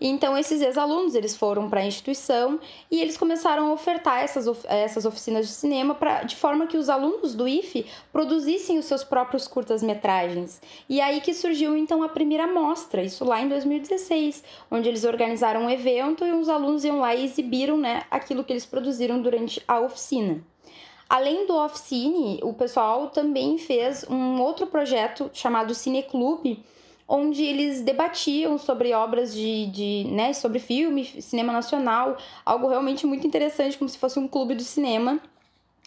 Então, esses ex-alunos, eles foram para a instituição e eles começaram a ofertar essas, of essas oficinas de cinema pra, de forma que os alunos do IFE produzissem os seus próprios curtas-metragens. E aí que surgiu, então, a primeira mostra, isso lá em 2016, onde eles organizaram um evento e os alunos iam lá e exibiram né, aquilo que eles produziram durante a oficina. Além do Oficine, o pessoal também fez um outro projeto chamado Cineclube, onde eles debatiam sobre obras de, de né, sobre filme, cinema nacional, algo realmente muito interessante, como se fosse um clube do cinema.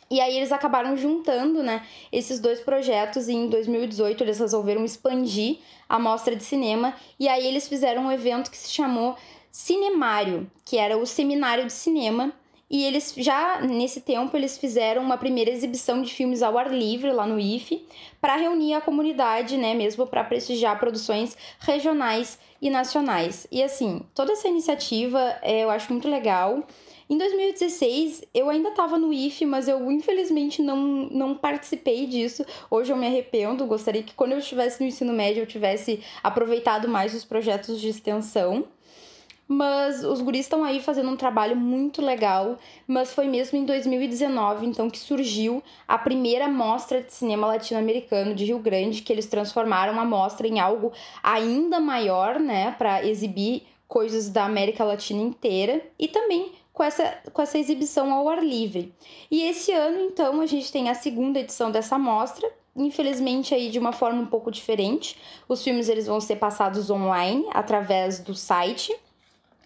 E aí eles acabaram juntando, né, esses dois projetos e em 2018 eles resolveram expandir a mostra de cinema e aí eles fizeram um evento que se chamou Cinemário, que era o seminário de cinema e eles já nesse tempo eles fizeram uma primeira exibição de filmes ao ar livre lá no IFE para reunir a comunidade, né, mesmo para prestigiar produções regionais e nacionais. E assim, toda essa iniciativa é, eu acho muito legal. Em 2016, eu ainda estava no IFE, mas eu infelizmente não, não participei disso. Hoje eu me arrependo, gostaria que quando eu estivesse no ensino médio eu tivesse aproveitado mais os projetos de extensão. Mas os guris estão aí fazendo um trabalho muito legal. Mas foi mesmo em 2019, então, que surgiu a primeira mostra de cinema latino-americano de Rio Grande, que eles transformaram a mostra em algo ainda maior, né, para exibir coisas da América Latina inteira e também com essa, com essa exibição ao ar livre. E esse ano, então, a gente tem a segunda edição dessa mostra, infelizmente aí de uma forma um pouco diferente. Os filmes eles vão ser passados online através do site.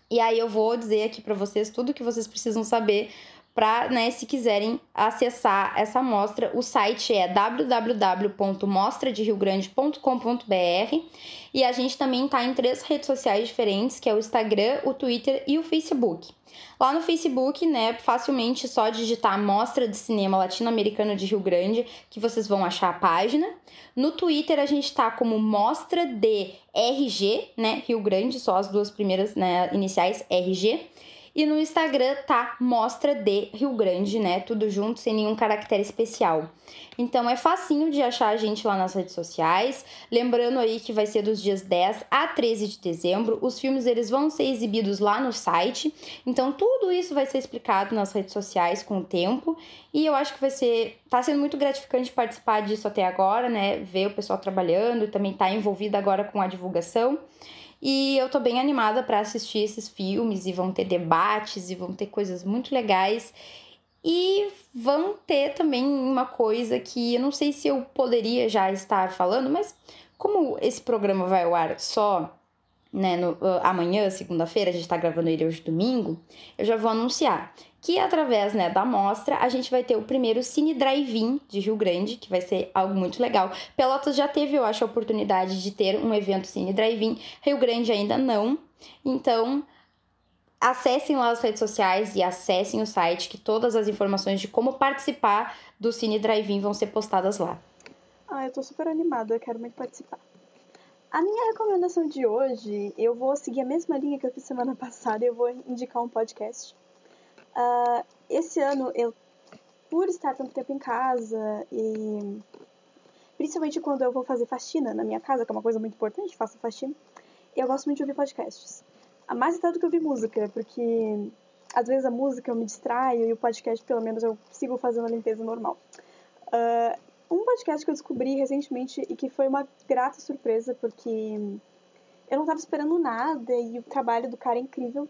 E aí eu vou dizer aqui para vocês tudo que vocês precisam saber para, né, se quiserem acessar essa mostra, o site é www.mostraderriogrande.com.br e a gente também está em três redes sociais diferentes, que é o Instagram, o Twitter e o Facebook. Lá no Facebook, né, facilmente só digitar Mostra de Cinema Latino-Americano de Rio Grande, que vocês vão achar a página. No Twitter a gente tá como Mostra de RG, né, Rio Grande, só as duas primeiras, né, iniciais RG. E no Instagram tá Mostra de Rio Grande, né? Tudo junto, sem nenhum caractere especial. Então é facinho de achar a gente lá nas redes sociais. Lembrando aí que vai ser dos dias 10 a 13 de dezembro. Os filmes eles vão ser exibidos lá no site. Então tudo isso vai ser explicado nas redes sociais com o tempo. E eu acho que vai ser. tá sendo muito gratificante participar disso até agora, né? Ver o pessoal trabalhando também tá envolvido agora com a divulgação. E eu tô bem animada para assistir esses filmes e vão ter debates e vão ter coisas muito legais. E vão ter também uma coisa que eu não sei se eu poderia já estar falando, mas como esse programa vai ao ar só né, no, uh, amanhã, segunda-feira, a gente tá gravando ele hoje domingo, eu já vou anunciar que através né, da mostra a gente vai ter o primeiro Cine Drive-In de Rio Grande, que vai ser algo muito legal. Pelotas já teve, eu acho, a oportunidade de ter um evento Cine Drive-In, Rio Grande ainda não. Então, acessem lá as redes sociais e acessem o site, que todas as informações de como participar do Cine Drive-In vão ser postadas lá. Ah, eu tô super animada, eu quero muito participar. A minha recomendação de hoje, eu vou seguir a mesma linha que eu fiz semana passada, eu vou indicar um podcast Uh, esse ano, eu, por estar tanto tempo em casa e principalmente quando eu vou fazer faxina na minha casa, que é uma coisa muito importante, faço faxina, eu gosto muito de ouvir podcasts. Mais até do que ouvir música, porque às vezes a música eu me distraio e o podcast, pelo menos, eu sigo fazendo a limpeza normal. Uh, um podcast que eu descobri recentemente e que foi uma grata surpresa, porque eu não estava esperando nada e o trabalho do cara é incrível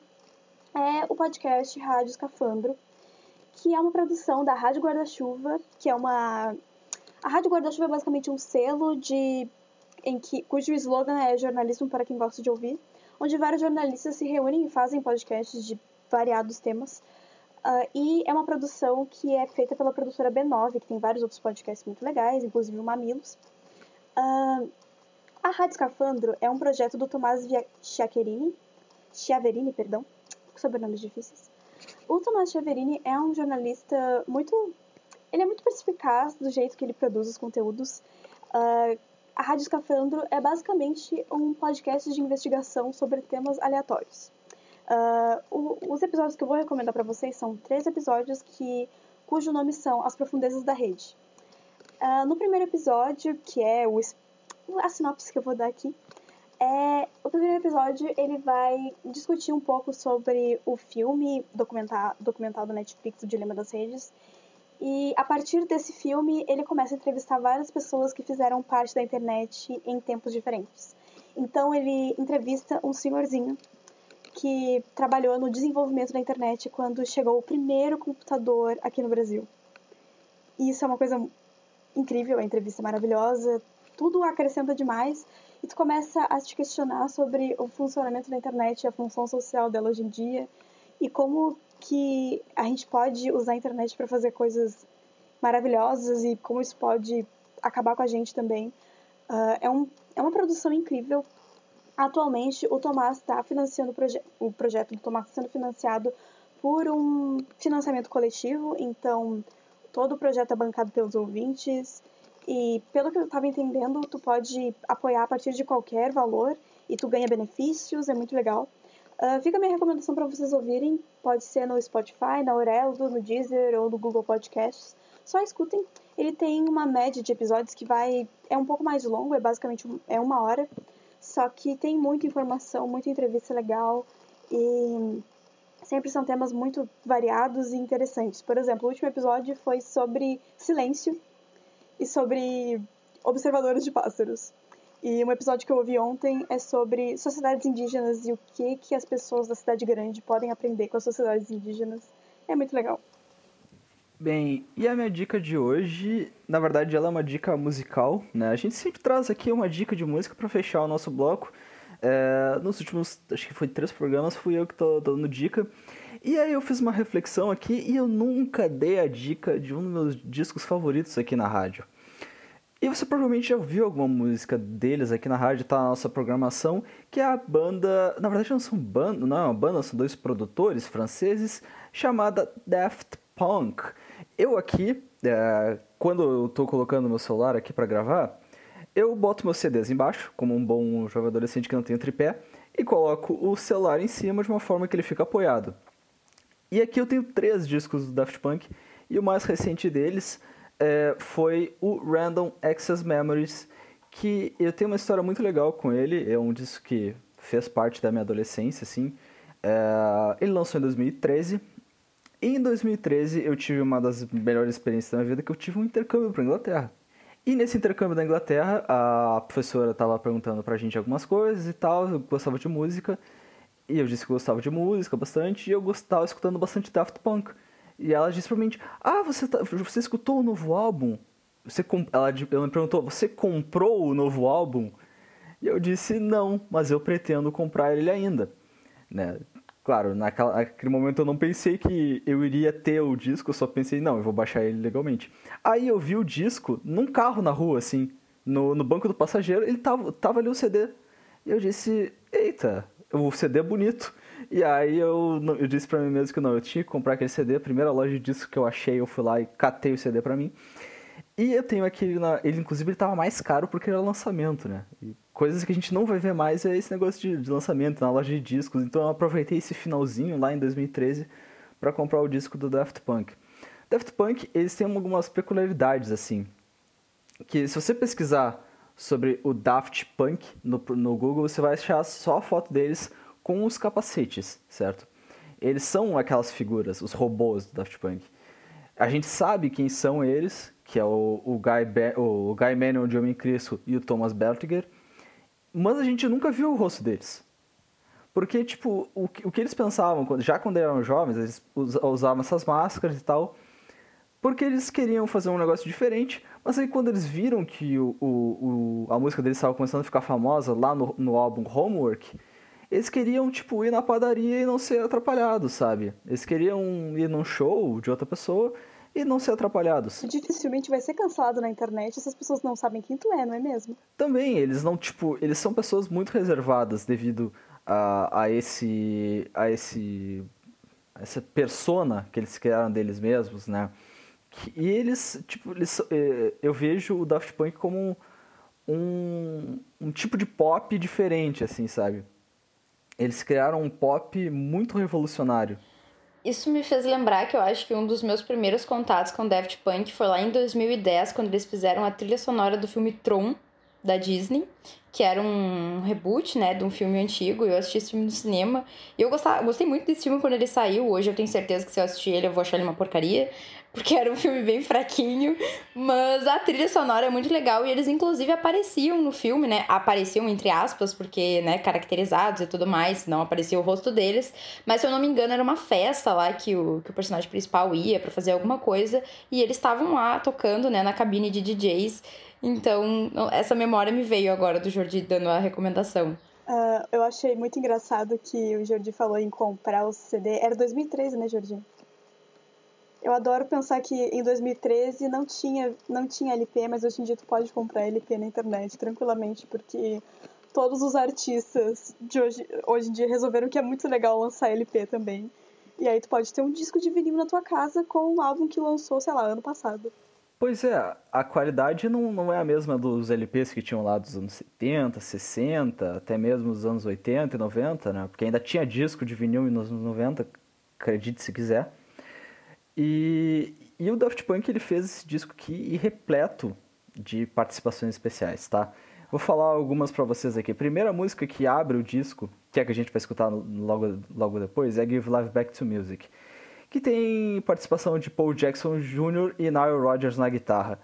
é o podcast Rádio Escafandro, que é uma produção da Rádio Guarda-Chuva, que é uma. A Rádio Guarda-Chuva é basicamente um selo de. Em que, cujo slogan é jornalismo para quem gosta de ouvir, onde vários jornalistas se reúnem e fazem podcasts de variados temas. Uh, e é uma produção que é feita pela produtora B9, que tem vários outros podcasts muito legais, inclusive o Mamilos. Uh, a Rádio Escafandro é um projeto do Tomás Chiaverini, perdão, sobrenomes difíceis. O Tomás Chiaverini é um jornalista muito. Ele é muito perspicaz do jeito que ele produz os conteúdos. Uh, a Rádio Escafandro é basicamente um podcast de investigação sobre temas aleatórios. Uh, o, os episódios que eu vou recomendar para vocês são três episódios que cujo nome são As Profundezas da Rede. Uh, no primeiro episódio, que é o, a sinopse que eu vou dar aqui, é, o primeiro episódio ele vai discutir um pouco sobre o filme documental, documental da Netflix, O Dilema das Redes. E a partir desse filme, ele começa a entrevistar várias pessoas que fizeram parte da internet em tempos diferentes. Então ele entrevista um senhorzinho que trabalhou no desenvolvimento da internet quando chegou o primeiro computador aqui no Brasil. E isso é uma coisa incrível, a entrevista é maravilhosa, tudo acrescenta demais e tu começa a te questionar sobre o funcionamento da internet, a função social dela hoje em dia e como que a gente pode usar a internet para fazer coisas maravilhosas e como isso pode acabar com a gente também. Uh, é, um, é uma produção incrível. Atualmente, o Tomás está financiando o, proje o projeto do Tomás sendo financiado por um financiamento coletivo, então todo o projeto é bancado pelos ouvintes. E pelo que eu estava entendendo, tu pode apoiar a partir de qualquer valor e tu ganha benefícios, é muito legal. Uh, fica a minha recomendação para vocês ouvirem, pode ser no Spotify, na Aurelo, no Deezer ou no Google Podcasts. Só escutem. Ele tem uma média de episódios que vai é um pouco mais longo, é basicamente é uma hora, só que tem muita informação, muita entrevista legal e sempre são temas muito variados e interessantes. Por exemplo, o último episódio foi sobre silêncio e sobre observadores de pássaros. E um episódio que eu ouvi ontem é sobre sociedades indígenas e o que, que as pessoas da cidade grande podem aprender com as sociedades indígenas. É muito legal. Bem, e a minha dica de hoje, na verdade, ela é uma dica musical, né? A gente sempre traz aqui uma dica de música para fechar o nosso bloco. É, nos últimos, acho que foi três programas, fui eu que tô dando dica. E aí eu fiz uma reflexão aqui e eu nunca dei a dica de um dos meus discos favoritos aqui na rádio. E você provavelmente já ouviu alguma música deles aqui na rádio, tá na nossa programação, que é a banda. Na verdade, não são banda, não é uma banda, são dois produtores franceses, chamada Daft Punk. Eu aqui, é, quando eu tô colocando meu celular aqui para gravar, eu boto meus CDs embaixo, como um bom jovem adolescente que não tem tripé, e coloco o celular em cima de uma forma que ele fica apoiado. E aqui eu tenho três discos do Daft Punk, e o mais recente deles é, foi o Random Access Memories, que eu tenho uma história muito legal com ele. É um disco que fez parte da minha adolescência, assim. É, ele lançou em 2013. E em 2013 eu tive uma das melhores experiências da minha vida, que eu tive um intercâmbio para Inglaterra. E nesse intercâmbio da Inglaterra, a professora estava perguntando pra gente algumas coisas e tal, eu gostava de música, e eu disse que gostava de música bastante, e eu gostava escutando bastante Daft Punk. E ela disse pra mim, ah, você, tá, você escutou o novo álbum? Você ela, ela me perguntou, você comprou o novo álbum? E eu disse, não, mas eu pretendo comprar ele ainda. Né? Claro, naquela, naquele momento eu não pensei que eu iria ter o disco, eu só pensei, não, eu vou baixar ele legalmente. Aí eu vi o disco num carro na rua, assim, no, no banco do passageiro, ele tava, tava ali o CD. E eu disse, eita, o CD é bonito. E aí eu, eu disse pra mim mesmo que não, eu tinha que comprar aquele CD. A primeira loja de disco que eu achei, eu fui lá e catei o CD pra mim. E eu tenho aquele, na, ele inclusive ele tava mais caro porque era lançamento, né? E coisas que a gente não vai ver mais é esse negócio de, de lançamento na loja de discos. Então eu aproveitei esse finalzinho lá em 2013 para comprar o disco do Daft Punk. Daft Punk, eles têm algumas peculiaridades assim, que se você pesquisar sobre o Daft Punk no, no Google, você vai achar só a foto deles com os capacetes, certo? Eles são aquelas figuras, os robôs do Daft Punk. A gente sabe quem são eles, que é o, o, Guy, o Guy Manuel de Homem Cristo e o Thomas Beltiger, mas a gente nunca viu o rosto deles. Porque, tipo, o, o que eles pensavam, já quando eram jovens, eles usavam essas máscaras e tal, porque eles queriam fazer um negócio diferente, mas aí quando eles viram que o, o, o a música deles estava começando a ficar famosa lá no, no álbum Homework, eles queriam, tipo, ir na padaria e não ser atrapalhados, sabe? Eles queriam ir num show de outra pessoa e não ser atrapalhados. Dificilmente vai ser cancelado na internet se as pessoas não sabem quem tu é, não é mesmo? Também, eles não, tipo, eles são pessoas muito reservadas devido a, a esse. a esse. A essa persona que eles criaram deles mesmos, né? E eles, tipo, eles, eh, eu vejo o Daft Punk como um, um tipo de pop diferente, assim, sabe? eles criaram um pop muito revolucionário. Isso me fez lembrar que eu acho que um dos meus primeiros contatos com Daft Punk foi lá em 2010, quando eles fizeram a trilha sonora do filme Tron, da Disney, que era um reboot, né, de um filme antigo. Eu assisti esse filme no cinema. E eu gostava, gostei muito desse filme quando ele saiu. Hoje eu tenho certeza que se eu assistir ele eu vou achar ele uma porcaria porque era um filme bem fraquinho, mas a trilha sonora é muito legal e eles inclusive apareciam no filme, né? Apareciam entre aspas, porque, né, caracterizados e tudo mais, não aparecia o rosto deles, mas se eu não me engano era uma festa lá que o, que o personagem principal ia para fazer alguma coisa e eles estavam lá tocando, né, na cabine de DJs. Então, essa memória me veio agora do Jordi dando a recomendação. Uh, eu achei muito engraçado que o Jordi falou em comprar o CD. Era 2013, né, Jordi? Eu adoro pensar que em 2013 não tinha, não tinha LP, mas hoje em dia tu pode comprar LP na internet tranquilamente, porque todos os artistas de hoje, hoje em dia resolveram que é muito legal lançar LP também. E aí tu pode ter um disco de vinil na tua casa com um álbum que lançou, sei lá, ano passado. Pois é, a qualidade não, não é a mesma dos LPs que tinham lá dos anos 70, 60, até mesmo dos anos 80 e 90, né? Porque ainda tinha disco de vinil nos anos 90, acredite se quiser. E, e o Daft Punk ele fez esse disco aqui repleto de participações especiais, tá? Vou falar algumas para vocês aqui. A primeira música que abre o disco, que é a que a gente vai escutar logo, logo depois, é Give Life Back to Music, que tem participação de Paul Jackson Jr. e Nile Rodgers na guitarra.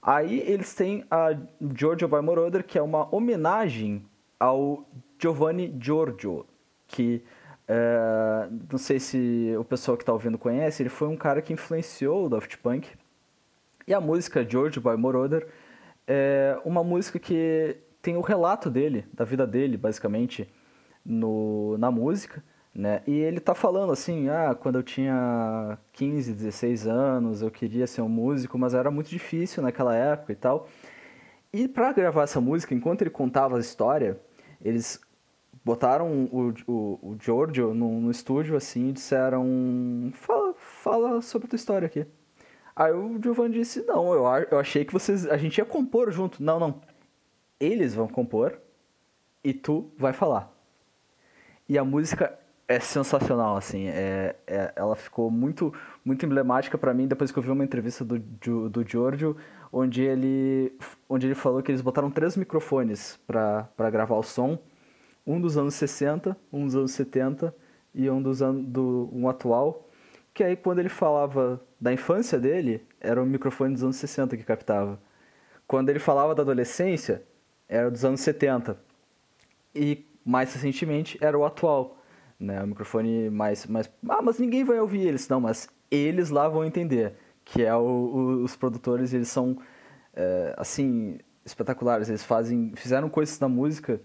Aí eles têm a Giorgio by Moroder, que é uma homenagem ao Giovanni Giorgio, que É, não sei se o pessoal que está ouvindo conhece, ele foi um cara que influenciou o Daft Punk. E a música George Boy Moroder é uma música que tem o relato dele, da vida dele, basicamente, no, na música. Né? E ele tá falando assim, ah, quando eu tinha 15, 16 anos, eu queria ser um músico, mas era muito difícil naquela época e tal. E para gravar essa música, enquanto ele contava a história, eles botaram o, o, o Giorgio no, no estúdio assim e disseram: fala, fala sobre a tua história aqui. Aí o Giovanni disse: Não, eu, eu achei que vocês. A gente ia compor junto. Não, não. Eles vão compor e tu vai falar. E a música é sensacional, assim. É, é ela ficou muito, muito emblemática para mim depois que eu vi uma entrevista do, do, Giorgio, onde ele, onde ele falou que eles botaram três microfones para gravar o som um dos anos 60, um dos anos 70 e um dos anos do um atual, que aí quando ele falava da infância dele, era o microfone dos anos 60 que captava. Quando ele falava da adolescência, era dos anos 70. E mais recentemente era o atual, né? O microfone mais mais ah, mas ninguém vai ouvir eles, não, mas eles lá vão entender, que é o, o, os produtores, eles são é, assim espetaculares, eles fazem fizeram coisas na música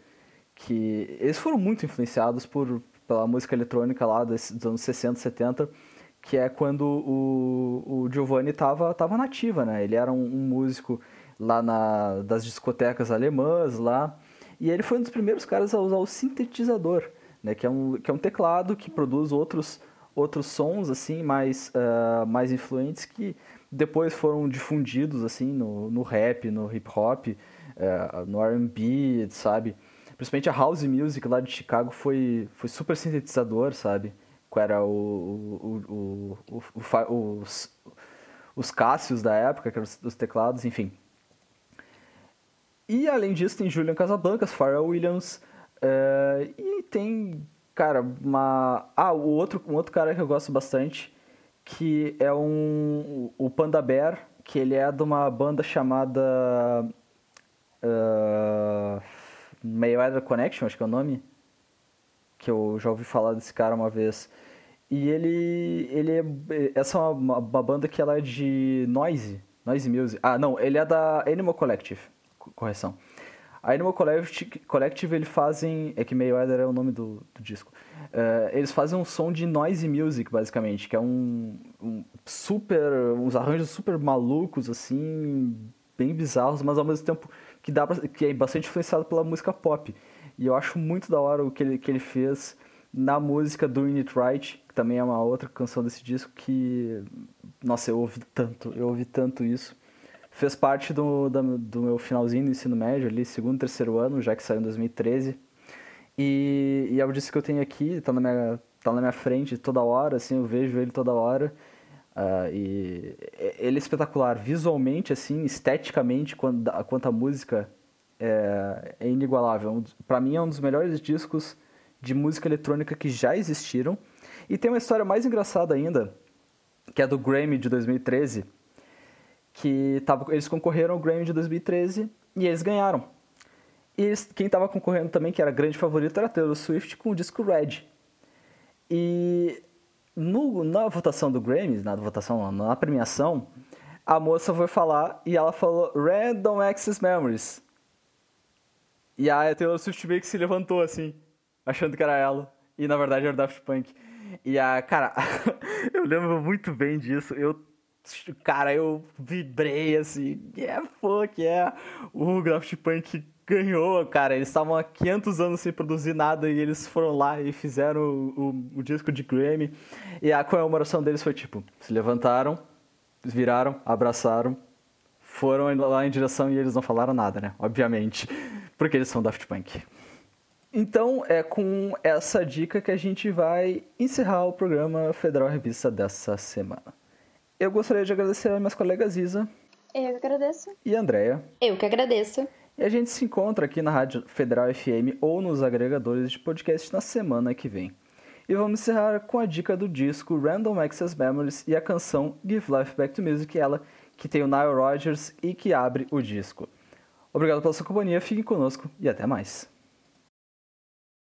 que eles foram muito influenciados por pela música eletrônica lá dos, dos anos 60, 70, que é quando o, o Giovanni estava tava nativa, né? Ele era um, um, músico lá na, das discotecas alemãs lá, e ele foi um dos primeiros caras a usar o sintetizador, né? Que é um, que é um teclado que produz outros, outros sons, assim, mais, uh, mais influentes que depois foram difundidos, assim, no, no rap, no hip hop, uh, no R&B, sabe? Principalmente a house music lá de Chicago foi, foi super sintetizador, sabe? Que era o, o, o, o, os, os Cássios da época, que eram os, os teclados, enfim. E além disso tem Julian Casablancas, Pharrell Williams, uh, e tem, cara, uma... Ah, o outro, um outro cara que eu gosto bastante, que é um, o Panda Bear, que ele é de uma banda chamada... Uh, Mayweather Connection, acho que é o nome, que eu já ouvi falar desse cara uma vez. E ele, ele é, essa é uma, uma banda que ela é de noise, noise music. Ah, não, ele é da Animal Collective, correção. Animal Collective, Collective eles fazem, é que Mayweather é o nome do, do disco. Uh, eles fazem um som de noise music, basicamente, que é um, um super, uns arranjos super malucos, assim, bem bizarros, mas ao mesmo tempo que, dá pra, que é bastante influenciado pela música pop. E eu acho muito da hora o que ele, que ele fez na música do It Right, que também é uma outra canção desse disco que, nossa, eu ouvi tanto, eu ouvi tanto isso. Fez parte do, do, do meu finalzinho do ensino médio, ali, segundo, terceiro ano, já que saiu em 2013. E, e é o disco que eu tenho aqui, tá na minha, tá na minha frente toda hora, assim, eu vejo ele toda hora. Uh, e ele é espetacular visualmente, assim, esteticamente, quanto, quanto a música é, é inigualável. Para mim é um dos melhores discos de música eletrônica que já existiram. E tem uma história mais engraçada ainda, que é do Grammy de 2013, que tava, eles concorreram ao Grammy de 2013 e eles ganharam. E eles, quem estava concorrendo também, que era grande favorito, era Taylor Swift com o disco Red. E no, na votação do Grammy, na votação, na premiação, a moça foi falar e ela falou Random Access Memories. E a Taylor Swift meio que se levantou assim, achando que era ela. E na verdade era o Daft Punk. E a, cara, eu lembro muito bem disso. Eu, cara, eu vibrei assim, yeah, fuck, yeah. O Daft Punk ganhou, cara. Eles estavam há 500 anos sem produzir nada e eles foram lá e fizeram o, o, o, disco de Grammy. E a comemoração deles foi tipo: se levantaram, viraram, abraçaram, foram lá em direção e eles não falaram nada, né? Obviamente, porque eles são Daft Punk. Então é com essa dica que a gente vai encerrar o programa Federal Revista dessa semana. Eu gostaria de agradecer a minhas colegas Isa. Eu que agradeço. E Andréia. Eu que agradeço. E a gente se encontra aqui na Rádio Federal FM ou nos agregadores de podcast na semana que vem. E vamos encerrar com a dica do disco Random Access Memories e a canção Give Life Back to Music, ela que tem o Nile Rodgers e que abre o disco. Obrigado pela sua companhia, fiquem conosco e até mais.